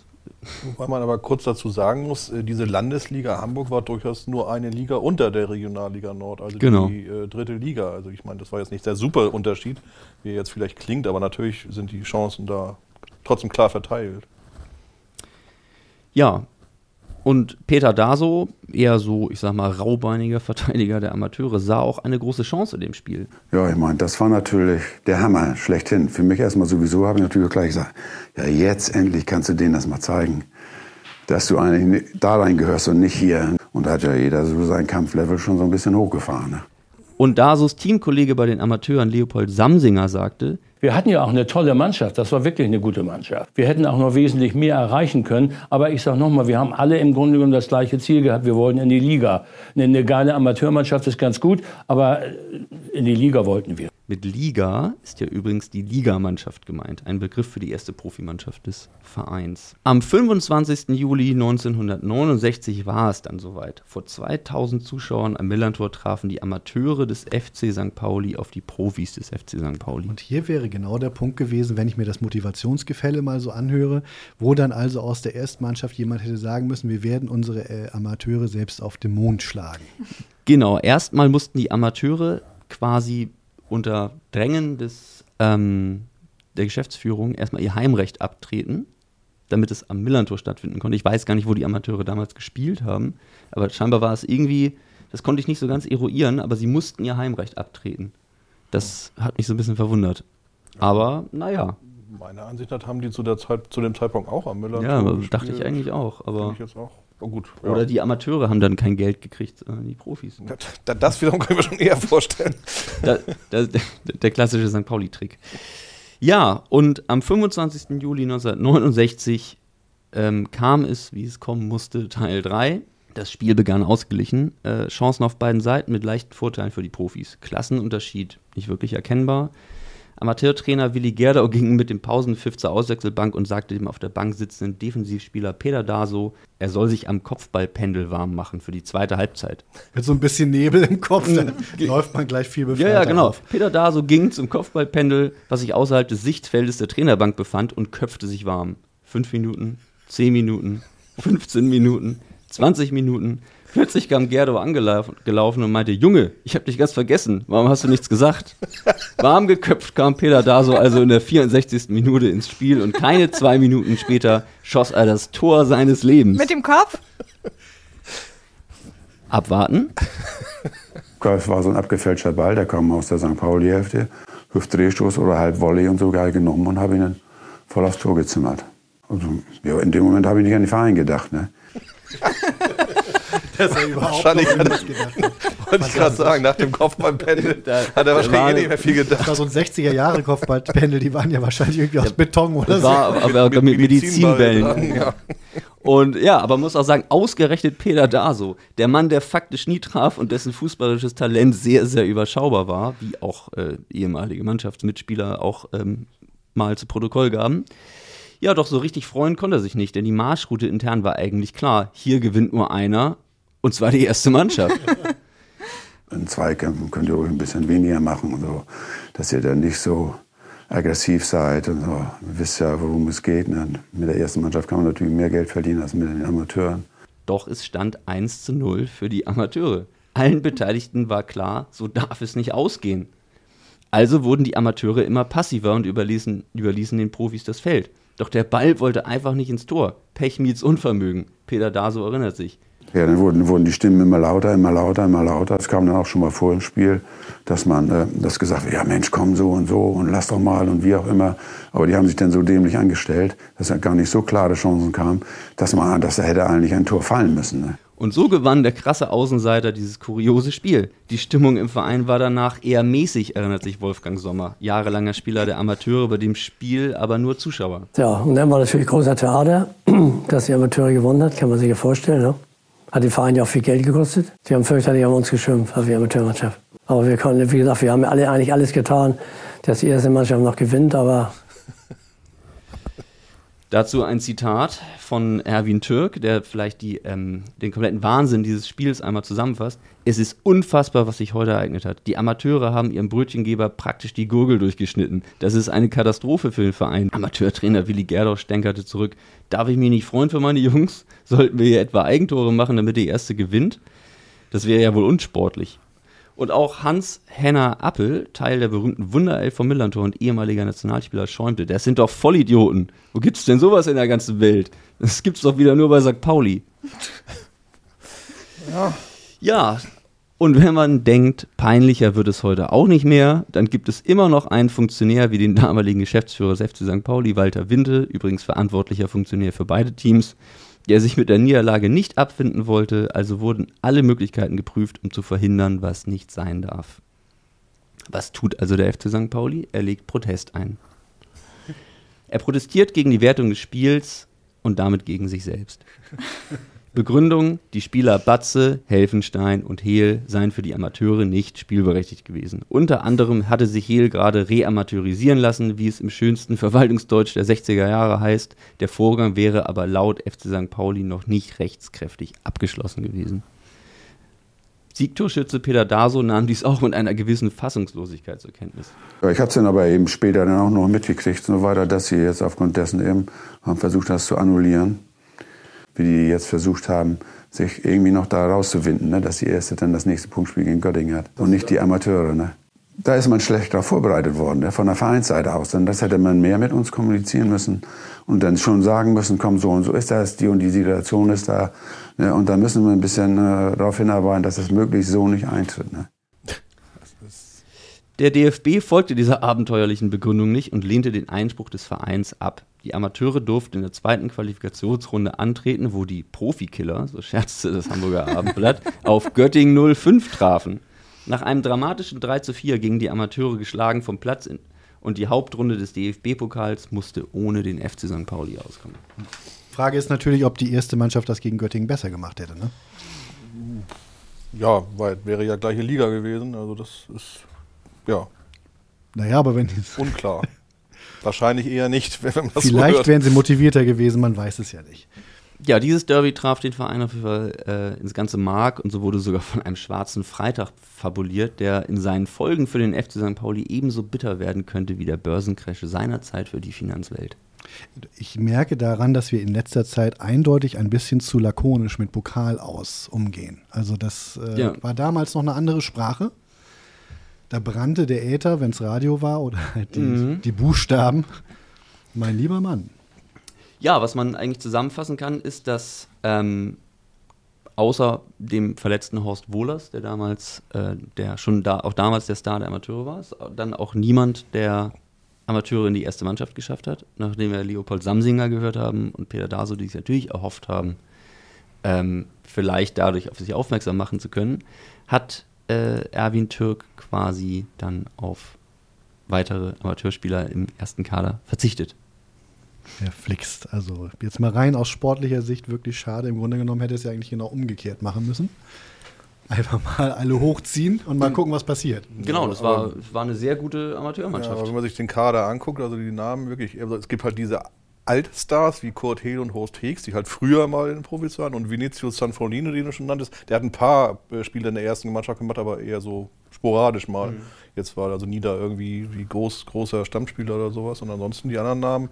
Wobei man aber kurz dazu sagen muss, äh, diese Landesliga Hamburg war durchaus nur eine Liga unter der Regionalliga Nord, also genau. die äh, dritte Liga. Also ich meine, das war jetzt nicht der super Unterschied, wie er jetzt vielleicht klingt, aber natürlich sind die Chancen da trotzdem klar verteilt. Ja, und Peter Daso, eher so, ich sag mal, raubeiniger Verteidiger der Amateure, sah auch eine große Chance in dem Spiel. Ja, ich meine, das war natürlich der Hammer schlechthin. Für mich erstmal sowieso habe ich natürlich gleich gesagt, ja, jetzt endlich kannst du denen das mal zeigen, dass du eigentlich da rein gehörst und nicht hier. Und da hat ja jeder so sein Kampflevel schon so ein bisschen hochgefahren. Ne? Und Dasos Teamkollege bei den Amateuren Leopold Samsinger sagte, wir hatten ja auch eine tolle Mannschaft, das war wirklich eine gute Mannschaft. Wir hätten auch noch wesentlich mehr erreichen können, aber ich sage nochmal, wir haben alle im Grunde genommen das gleiche Ziel gehabt, wir wollten in die Liga. Eine geile Amateurmannschaft ist ganz gut, aber in die Liga wollten wir. Mit Liga ist ja übrigens die Ligamannschaft gemeint, ein Begriff für die erste Profimannschaft des Vereins. Am 25. Juli 1969 war es dann soweit. Vor 2000 Zuschauern am Millantor trafen die Amateure des FC St. Pauli auf die Profis des FC St. Pauli. Und hier wäre genau der Punkt gewesen, wenn ich mir das Motivationsgefälle mal so anhöre, wo dann also aus der Erstmannschaft jemand hätte sagen müssen, wir werden unsere äh, Amateure selbst auf den Mond schlagen. Genau, erstmal mussten die Amateure quasi unter Drängen des, ähm, der Geschäftsführung erstmal ihr Heimrecht abtreten, damit es am Millantor stattfinden konnte. Ich weiß gar nicht, wo die Amateure damals gespielt haben, aber scheinbar war es irgendwie, das konnte ich nicht so ganz eruieren, aber sie mussten ihr Heimrecht abtreten. Das hat mich so ein bisschen verwundert. Aber naja. Meiner Ansicht nach haben die zu, der Zeit, zu dem Zeitpunkt auch am Millantor Ja, dachte ich eigentlich auch. Aber ich jetzt auch. Oh, gut. Ja. Oder die Amateure haben dann kein Geld gekriegt, äh, die Profis. Das, das wiederum können wir schon eher vorstellen. Da, da, der klassische St. Pauli-Trick. Ja, und am 25. Juli 1969 ähm, kam es, wie es kommen musste, Teil 3. Das Spiel begann ausgeglichen. Äh, Chancen auf beiden Seiten mit leichten Vorteilen für die Profis. Klassenunterschied nicht wirklich erkennbar. Amateurtrainer Willi Gerdau ging mit dem Pausenpfiff zur Auswechselbank und sagte dem auf der Bank sitzenden Defensivspieler Peter Daso, er soll sich am Kopfballpendel warm machen für die zweite Halbzeit. Mit so ein bisschen Nebel im Kopf, dann läuft man gleich viel befreiter Ja, ja, genau. auf. Peter Daso ging zum Kopfballpendel, was sich außerhalb des Sichtfeldes der Trainerbank befand und köpfte sich warm. Fünf Minuten, zehn Minuten, 15 Minuten, 20 Minuten. Plötzlich kam Gerdo angelaufen und meinte, Junge, ich hab dich ganz vergessen. Warum hast du nichts gesagt? Warm geköpft kam Peter Daso also in der 64. Minute ins Spiel und keine zwei Minuten später schoss er das Tor seines Lebens. Mit dem Kopf? Abwarten. Das war so ein abgefälschter Ball, der kam aus der St. Pauli-Hälfte. Hüftdrehstoß oder halb Volley und so geil genommen und habe ihn dann voll aufs Tor gezimmert. Also, ja, in dem Moment habe ich nicht an den Verein gedacht. Ne? Dass er überhaupt Wahrscheinlich noch hat nicht gedacht hat. Wollte ich gerade sagen, nach dem Kopfballpendel hat er wahrscheinlich eh nicht mehr viel Das gedacht. war so ein 60er-Jahre-Kopfballpendel, die waren ja wahrscheinlich irgendwie aus Beton oder Das so. war aber, aber mit Medizinbällen. dran, ja. Und ja, aber man muss auch sagen, ausgerechnet Peter Daso, der Mann, der faktisch nie traf und dessen fußballisches Talent sehr, sehr überschaubar war, wie auch äh, ehemalige Mannschaftsmitspieler auch ähm, mal zu Protokoll gaben. Ja, doch so richtig freuen konnte er sich nicht, denn die Marschroute intern war eigentlich klar. Hier gewinnt nur einer, und zwar die erste Mannschaft. In Zweikämpfen könnt ihr ruhig ein bisschen weniger machen, so, dass ihr dann nicht so aggressiv seid und so. Ihr wisst ja, worum es geht. Ne? Mit der ersten Mannschaft kann man natürlich mehr Geld verdienen als mit den Amateuren. Doch es stand 1 zu 0 für die Amateure. Allen Beteiligten war klar, so darf es nicht ausgehen. Also wurden die Amateure immer passiver und überließen, überließen den Profis das Feld. Doch der Ball wollte einfach nicht ins Tor. Pech miets Unvermögen. Peter Daso erinnert sich. Ja, dann wurden, wurden die Stimmen immer lauter, immer lauter, immer lauter. Es kam dann auch schon mal vor im Spiel, dass man äh, das gesagt hat, ja Mensch, komm so und so und lass doch mal und wie auch immer. Aber die haben sich dann so dämlich angestellt, dass ja gar nicht so klare Chancen kamen, dass man, dass da hätte eigentlich ein Tor fallen müssen. Ne? Und so gewann der krasse Außenseiter dieses kuriose Spiel. Die Stimmung im Verein war danach eher mäßig, erinnert sich Wolfgang Sommer. Jahrelanger Spieler der Amateure, bei dem Spiel aber nur Zuschauer. Ja, und dann war natürlich großer Theater, dass die Amateure gewonnen hat, kann man sich ja vorstellen. Ne? Hat den Verein ja auch viel Geld gekostet. Die haben fürchterlich auf uns geschimpft, auf die Amateurmannschaft. Aber wir konnten, wie gesagt, wir haben alle eigentlich alles getan, dass die erste Mannschaft noch gewinnt, aber Dazu ein Zitat von Erwin Türk, der vielleicht die, ähm, den kompletten Wahnsinn dieses Spiels einmal zusammenfasst. Es ist unfassbar, was sich heute ereignet hat. Die Amateure haben ihrem Brötchengeber praktisch die Gurgel durchgeschnitten. Das ist eine Katastrophe für den Verein. Amateurtrainer Willi Gerdau stänkerte zurück. Darf ich mich nicht freuen für meine Jungs? Sollten wir hier etwa Eigentore machen, damit die erste gewinnt? Das wäre ja wohl unsportlich. Und auch Hans Henner Appel, Teil der berühmten Wunderelf vom Millantor und ehemaliger Nationalspieler, schäumte. Das sind doch Vollidioten. Wo gibt's denn sowas in der ganzen Welt? Das gibt's doch wieder nur bei St. Pauli. Ja. Ja, und wenn man denkt, peinlicher wird es heute auch nicht mehr, dann gibt es immer noch einen Funktionär wie den damaligen Geschäftsführer des FC St. Pauli, Walter Winde, übrigens verantwortlicher Funktionär für beide Teams, der sich mit der Niederlage nicht abfinden wollte, also wurden alle Möglichkeiten geprüft, um zu verhindern, was nicht sein darf. Was tut also der FC St. Pauli? Er legt Protest ein. Er protestiert gegen die Wertung des Spiels und damit gegen sich selbst. Begründung, die Spieler Batze, Helfenstein und Hehl seien für die Amateure nicht spielberechtigt gewesen. Unter anderem hatte sich Hehl gerade reamateurisieren lassen, wie es im schönsten Verwaltungsdeutsch der 60er Jahre heißt. Der Vorgang wäre aber laut FC St. Pauli noch nicht rechtskräftig abgeschlossen gewesen. Siegtorschütze Peter Daso nahm dies auch mit einer gewissen Fassungslosigkeit zur Kenntnis. Ich habe es dann aber eben später dann auch noch mitgekriegt, so weiter, dass sie jetzt aufgrund dessen eben haben versucht, das zu annullieren. Wie die jetzt versucht haben, sich irgendwie noch da rauszuwinden, ne, dass die Erste dann das nächste Punktspiel gegen Göttingen hat und nicht die Amateure. Ne. Da ist man schlecht darauf vorbereitet worden, ne, von der Vereinsseite aus. Denn das hätte man mehr mit uns kommunizieren müssen und dann schon sagen müssen, komm, so und so ist das, die und die Situation ist da. Ne, und da müssen wir ein bisschen äh, darauf hinarbeiten, dass das möglichst so nicht eintritt. Ne. Der DFB folgte dieser abenteuerlichen Begründung nicht und lehnte den Einspruch des Vereins ab. Die Amateure durften in der zweiten Qualifikationsrunde antreten, wo die Profikiller, so scherzte das Hamburger Abendblatt, auf Göttingen 05 trafen. Nach einem dramatischen 3 zu 4 gingen die Amateure geschlagen vom Platz in, und die Hauptrunde des DFB-Pokals musste ohne den FC St. Pauli auskommen. Frage ist natürlich, ob die erste Mannschaft das gegen Göttingen besser gemacht hätte. Ne? Ja, weil wäre ja gleiche Liga gewesen. Also das ist ja. Naja, aber wenn unklar. Wahrscheinlich eher nicht, wenn man das Vielleicht so hört. wären sie motivierter gewesen, man weiß es ja nicht. Ja, dieses Derby traf den Verein auf jeden Fall äh, ins ganze Mark und so wurde sogar von einem schwarzen Freitag fabuliert, der in seinen Folgen für den FC St. Pauli ebenso bitter werden könnte wie der Börsencrash seinerzeit für die Finanzwelt. Ich merke daran, dass wir in letzter Zeit eindeutig ein bisschen zu lakonisch mit Pokal aus umgehen. Also das äh, Ja. war damals noch eine andere Sprache. Da brannte der Äther, wenn es Radio war, oder halt die, Mhm. die Buchstaben. Mein lieber Mann. Ja, was man eigentlich zusammenfassen kann, ist, dass ähm, außer dem verletzten Horst Wohlers, der damals, äh, der schon da, auch damals der Star der Amateure war, dann auch niemand der Amateure in die erste Mannschaft geschafft hat, nachdem wir Leopold Samsinger gehört haben und Peter Daso, die sich natürlich erhofft haben, ähm, vielleicht dadurch auf sich aufmerksam machen zu können, hat äh, Erwin Türk quasi dann auf weitere Amateurspieler im ersten Kader verzichtet. Der flixt. Also jetzt mal rein aus sportlicher Sicht wirklich schade. Im Grunde genommen hätte es ja eigentlich genau umgekehrt machen müssen. Einfach mal alle hochziehen und mal gucken, was passiert. Genau, das war, das war eine sehr gute Ja, Amateurmannschaft. aber wenn man sich den Kader anguckt, also die Namen wirklich, also es gibt halt diese Altstars wie Kurt Hehl und Horst Heeks, die halt früher mal in den Profis waren und Vinicius Sanfronino, den du schon nanntest, der hat ein paar äh, Spiele in der ersten Mannschaft gemacht, aber eher so sporadisch mal. Mhm. Jetzt war also nie da irgendwie wie groß, großer Stammspieler oder sowas und ansonsten die anderen Namen,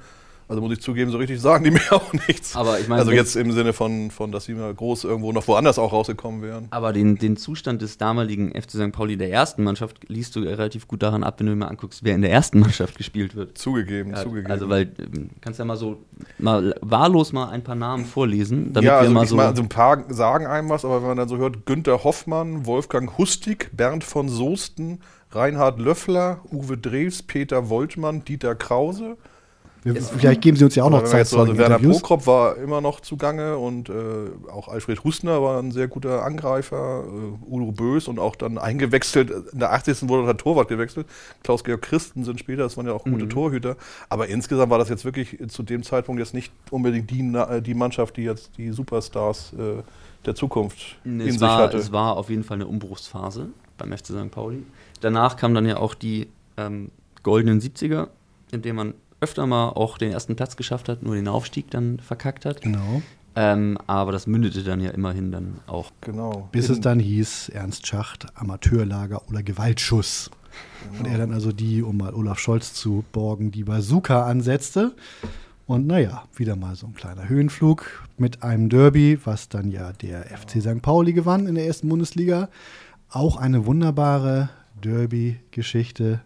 also muss ich zugeben, so richtig sagen die mir auch nichts. Aber ich meine, also jetzt im Sinne von, von, dass sie mal groß irgendwo noch woanders auch rausgekommen wären. Aber den, den Zustand des damaligen FC St. Pauli der ersten Mannschaft liest du relativ gut daran ab, wenn du mal anguckst, wer in der ersten Mannschaft gespielt wird. Zugegeben, Ja, zugegeben. Also, weil, ähm, kannst ja mal so, mal wahllos mal ein paar Namen vorlesen, damit ja, also, wir mal so. meine, also ein paar sagen einem was, aber wenn man dann so hört, Günter Hoffmann, Wolfgang Hustig, Bernd von Soesten, Reinhard Löffler, Uwe Drews, Peter Woltmann, Dieter Krause. Wir, vielleicht geben Sie uns ja auch noch Zeit so, also zu Werner Interviews. Prokrop war immer noch zugange und äh, auch Alfred Hustner war ein sehr guter Angreifer, äh, Udo Bös und auch dann eingewechselt, in der 80. wurde der Torwart gewechselt, Klaus-Georg Christen sind später, das waren ja auch gute Mhm. Torhüter, aber insgesamt war das jetzt wirklich zu dem Zeitpunkt jetzt nicht unbedingt die, äh, die Mannschaft, die jetzt die Superstars äh, der Zukunft in es, sich war, hatte. es war auf jeden Fall eine Umbruchsphase beim FC St. Pauli. Danach kamen dann ja auch die ähm, goldenen 70er, in denen man öfter mal auch den ersten Platz geschafft hat, nur den Aufstieg dann verkackt hat. Genau. Ähm, aber das mündete dann ja immerhin dann auch. Genau. Bis es dann hieß, Ernst Schacht, Amateurlager oder Gewaltschuss. Und er dann also die, um mal Olaf Scholz zu borgen, die Bazooka ansetzte. Und naja, wieder mal so ein kleiner Höhenflug mit einem Derby, was dann ja der FC St. Pauli gewann in der ersten Bundesliga. Auch eine wunderbare Derby-Geschichte.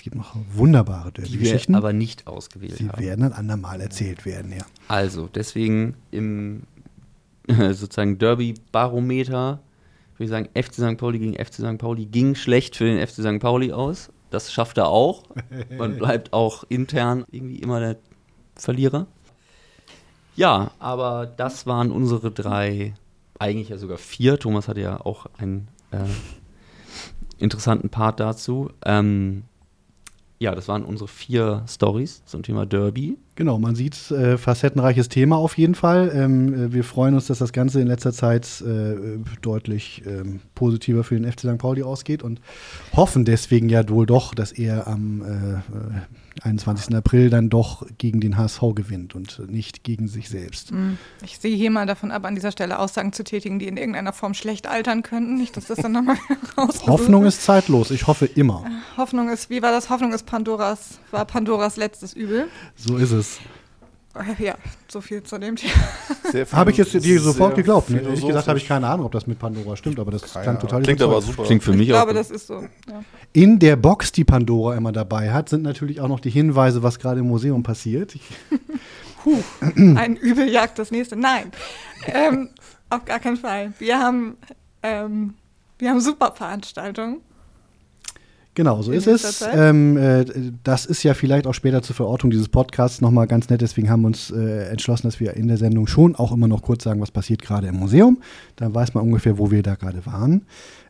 Es gibt noch wunderbare Die wir Derby-Geschichten. aber nicht ausgewählt Sie haben. werden ein andermal erzählt werden, ja. Also, deswegen im sozusagen Derby-Barometer würde ich sagen, FC St. Pauli gegen FC St. Pauli ging schlecht für den FC St. Pauli aus. Das schafft er auch. Man bleibt auch intern irgendwie immer der Verlierer. Ja, aber das waren unsere drei, eigentlich ja sogar vier. Thomas hatte ja auch einen äh, interessanten Part dazu. Ähm, ja, das waren unsere vier Stories zum Thema Derby. Genau, man sieht äh, facettenreiches Thema auf jeden Fall. Ähm, äh, wir freuen uns, dass das Ganze in letzter Zeit äh, deutlich ähm, positiver für den FC St. Pauli ausgeht und hoffen deswegen ja wohl doch, dass er am äh, 21. April dann doch gegen den HSV gewinnt und nicht gegen sich selbst. Hm. Ich sehe hier mal davon ab, an dieser Stelle Aussagen zu tätigen, die in irgendeiner Form schlecht altern könnten. Nicht, dass das dann nochmal Hoffnung ist zeitlos, ich hoffe immer. Hoffnung ist, wie war das? Hoffnung ist Pandoras, war Pandoras letztes Übel. So ist es. Ja, so viel zu dem Thema. Habe ich jetzt dir sofort geglaubt. Ne? Ehrlich gesagt habe ich keine Ahnung, ob das mit Pandora stimmt, aber das klang total Klingt aber super. Klingt für mich Ich auch. glaube, das ist so. Ja. In der Box, die Pandora immer dabei hat, sind natürlich auch noch die Hinweise, was gerade im Museum passiert. Puh, ein Übel jagt das nächste. Nein, ähm, auf gar keinen Fall. Wir haben, ähm, wir haben super Veranstaltungen. Genau, so ist es. Ähm, äh, das ist ja vielleicht auch später zur Verortung dieses Podcasts nochmal ganz nett. Deswegen haben wir uns äh, entschlossen, dass wir in der Sendung schon auch immer noch kurz sagen, was passiert gerade im Museum. Dann weiß man ungefähr, wo wir da gerade waren.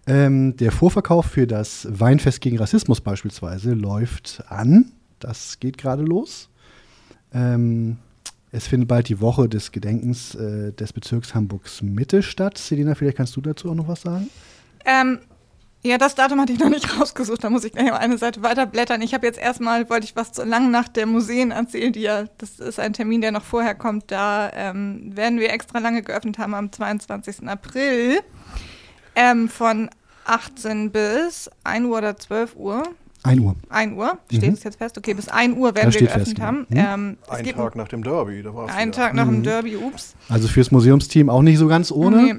Ähm, der Vorverkauf für das Weinfest gegen Rassismus beispielsweise läuft an. Das geht gerade los. Ähm, es findet bald die Woche des Gedenkens äh, des Bezirks Hamburgs Mitte statt. Selina, vielleicht kannst du dazu auch noch was sagen? Ähm, ja, das Datum hatte ich noch nicht rausgesucht, da muss ich gleich auf eine Seite weiterblättern. Ich habe jetzt erstmal, wollte ich was zur langen Nacht der Museen erzählen, die ja, das ist ein Termin, der noch vorher kommt. Da ähm, werden wir extra lange geöffnet haben am 22. April ähm, von 18 bis 1 Uhr oder 12 Uhr. 1 Uhr. 1 Uhr, steht Mhm. es jetzt fest? Okay, bis 1 Uhr werden wir geöffnet fest, genau. haben. Mhm. Ähm, Ein Tag nach dem Derby, da war es Ein wieder. Tag nach dem Mhm. Derby, ups. Also fürs Museumsteam auch nicht so ganz ohne. Nee.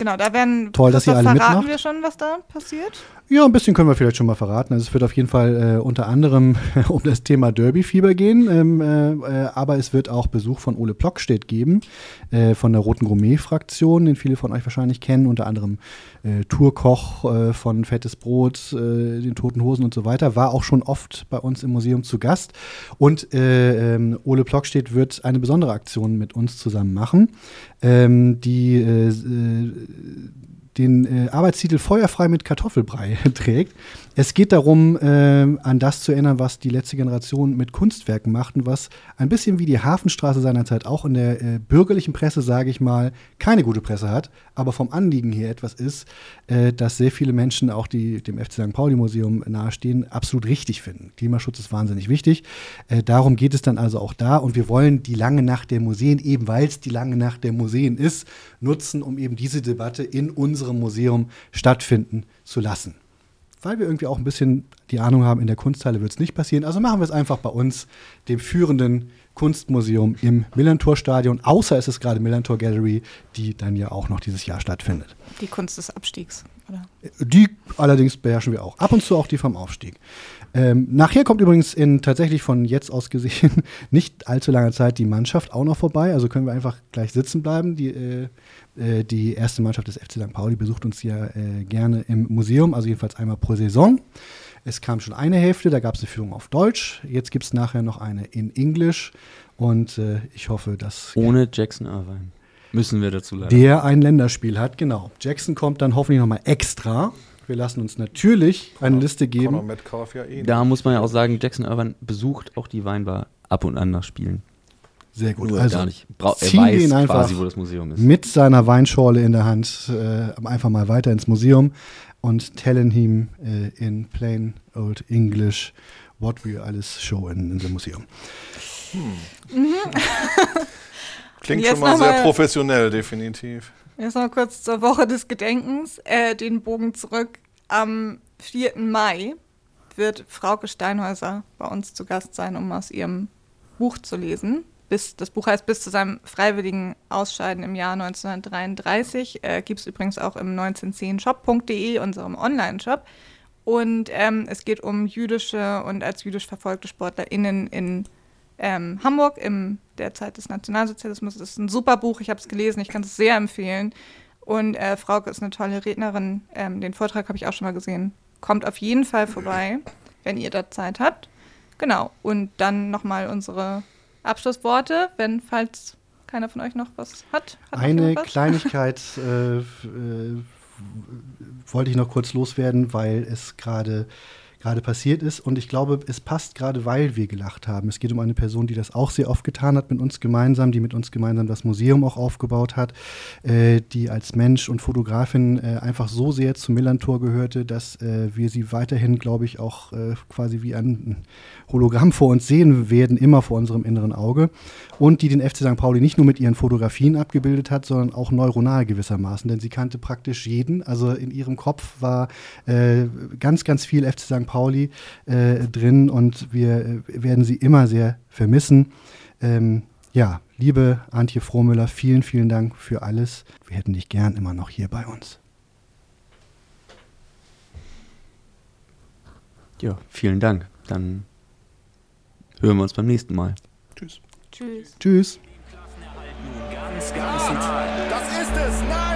Genau, da werden Toll, dass ihr Christoph, alle verraten mitmacht. wir schon, was da passiert. Ja, ein bisschen können wir vielleicht schon mal verraten. Also es wird auf jeden Fall äh, unter anderem um das Thema Derby-Fieber gehen, ähm, äh, äh, aber es wird auch Besuch von Ole Plockstedt geben, äh, von der Roten Gourmet-Fraktion, den viele von euch wahrscheinlich kennen, unter anderem äh, Tourkoch äh, von Fettes Brot, den Toten Hosen und so weiter, war auch schon oft bei uns im Museum zu Gast. Und äh, ähm, Ole Plockstedt wird eine besondere Aktion mit uns zusammen machen, ähm, die den äh, Arbeitstitel Feuerfrei mit Kartoffelbrei trägt. Es geht darum, äh, an das zu erinnern, was die letzte Generation mit Kunstwerken macht und was ein bisschen wie die Hafenstraße seinerzeit auch in der äh, bürgerlichen Presse, sage ich mal, keine gute Presse hat, aber vom Anliegen her etwas ist, äh, dass sehr viele Menschen, auch die dem FC St. Pauli Museum nahestehen, absolut richtig finden. Klimaschutz ist wahnsinnig wichtig. Äh, darum geht es dann also auch da und wir wollen die lange Nacht der Museen, eben weil es die lange Nacht der Museen ist, nutzen, um eben diese Debatte in unserem Museum stattfinden zu lassen. Weil wir irgendwie auch ein bisschen die Ahnung haben, in der Kunsthalle wird es nicht passieren. Also machen wir es einfach bei uns, dem führenden Kunstmuseum im Millantor-Stadion, außer es ist gerade Millantor Gallery, die dann ja auch noch dieses Jahr stattfindet. Die Kunst des Abstiegs, oder? Die allerdings beherrschen wir auch. Ab und zu auch die vom Aufstieg. Ähm, nachher kommt übrigens in tatsächlich von jetzt aus gesehen nicht allzu langer Zeit die Mannschaft auch noch vorbei. Also können wir einfach gleich sitzen bleiben. Die, äh, äh, die erste Mannschaft des FC St. Pauli besucht uns ja äh, gerne im Museum, also jedenfalls einmal pro Saison. Es kam schon eine Hälfte, da gab es eine Führung auf Deutsch. Jetzt gibt es nachher noch eine in Englisch. Und äh, ich hoffe, dass Ohne Jackson Irvine. Müssen wir dazu leider. der ein Länderspiel hat, genau. Jackson kommt dann hoffentlich nochmal extra. Wir lassen uns natürlich eine Liste geben. Ja eh Da muss man ja auch sagen, Jackson Irvine besucht auch die Weinbar ab und an nach Spielen. Sehr gut. Nur also gar nicht. Bra er ziehen wir weiß ihn einfach quasi, wo das Museum ist. mit seiner Weinschorle in der Hand äh, einfach mal weiter ins Museum und tellen ihm äh, in plain old English what we alles show in, in the museum. Mhm. Klingt schon mal sehr professionell, definitiv. Jetzt noch kurz zur Woche des Gedenkens, äh, den Bogen zurück. Am 4. Mai wird Frauke Steinhäuser bei uns zu Gast sein, um aus ihrem Buch zu lesen. Bis, das Buch heißt Bis zu seinem freiwilligen Ausscheiden im Jahr 1933. Äh, Gibt es übrigens auch im 1910shop.de, unserem Online-Shop. Und ähm, es geht um jüdische und als jüdisch verfolgte SportlerInnen in ähm, Hamburg in der Zeit des Nationalsozialismus. Das ist ein super Buch, ich habe es gelesen, ich kann es sehr empfehlen. Und äh, Frauke ist eine tolle Rednerin. Ähm, den Vortrag habe ich auch schon mal gesehen. Kommt auf jeden Fall vorbei, wenn ihr da Zeit habt. Genau. Und dann nochmal unsere Abschlussworte, wenn, falls keiner von euch noch was hat? hat Eine was? Kleinigkeit äh, äh, wollte ich noch kurz loswerden, weil es gerade gerade passiert ist und ich glaube, es passt gerade, weil wir gelacht haben. Es geht um eine Person, die das auch sehr oft getan hat mit uns gemeinsam, die mit uns gemeinsam das Museum auch aufgebaut hat, äh, die als Mensch und Fotografin äh, einfach so sehr zum Millantor gehörte, dass äh, wir sie weiterhin, glaube ich, auch äh, quasi wie ein Hologramm vor uns sehen werden, immer vor unserem inneren Auge. Und die den FC St. Pauli nicht nur mit ihren Fotografien abgebildet hat, sondern auch neuronal gewissermaßen, denn sie kannte praktisch jeden. Also in ihrem Kopf war äh, ganz, ganz viel FC St. Pauli äh, drin und wir äh, werden sie immer sehr vermissen. Ähm, ja, liebe Antje Frohmüller, vielen, vielen Dank für alles. Wir hätten dich gern immer noch hier bei uns. Ja, vielen Dank. Dann hören wir uns beim nächsten Mal. Tschüss. Tschüss. Tschüss. Das ist es. Nein!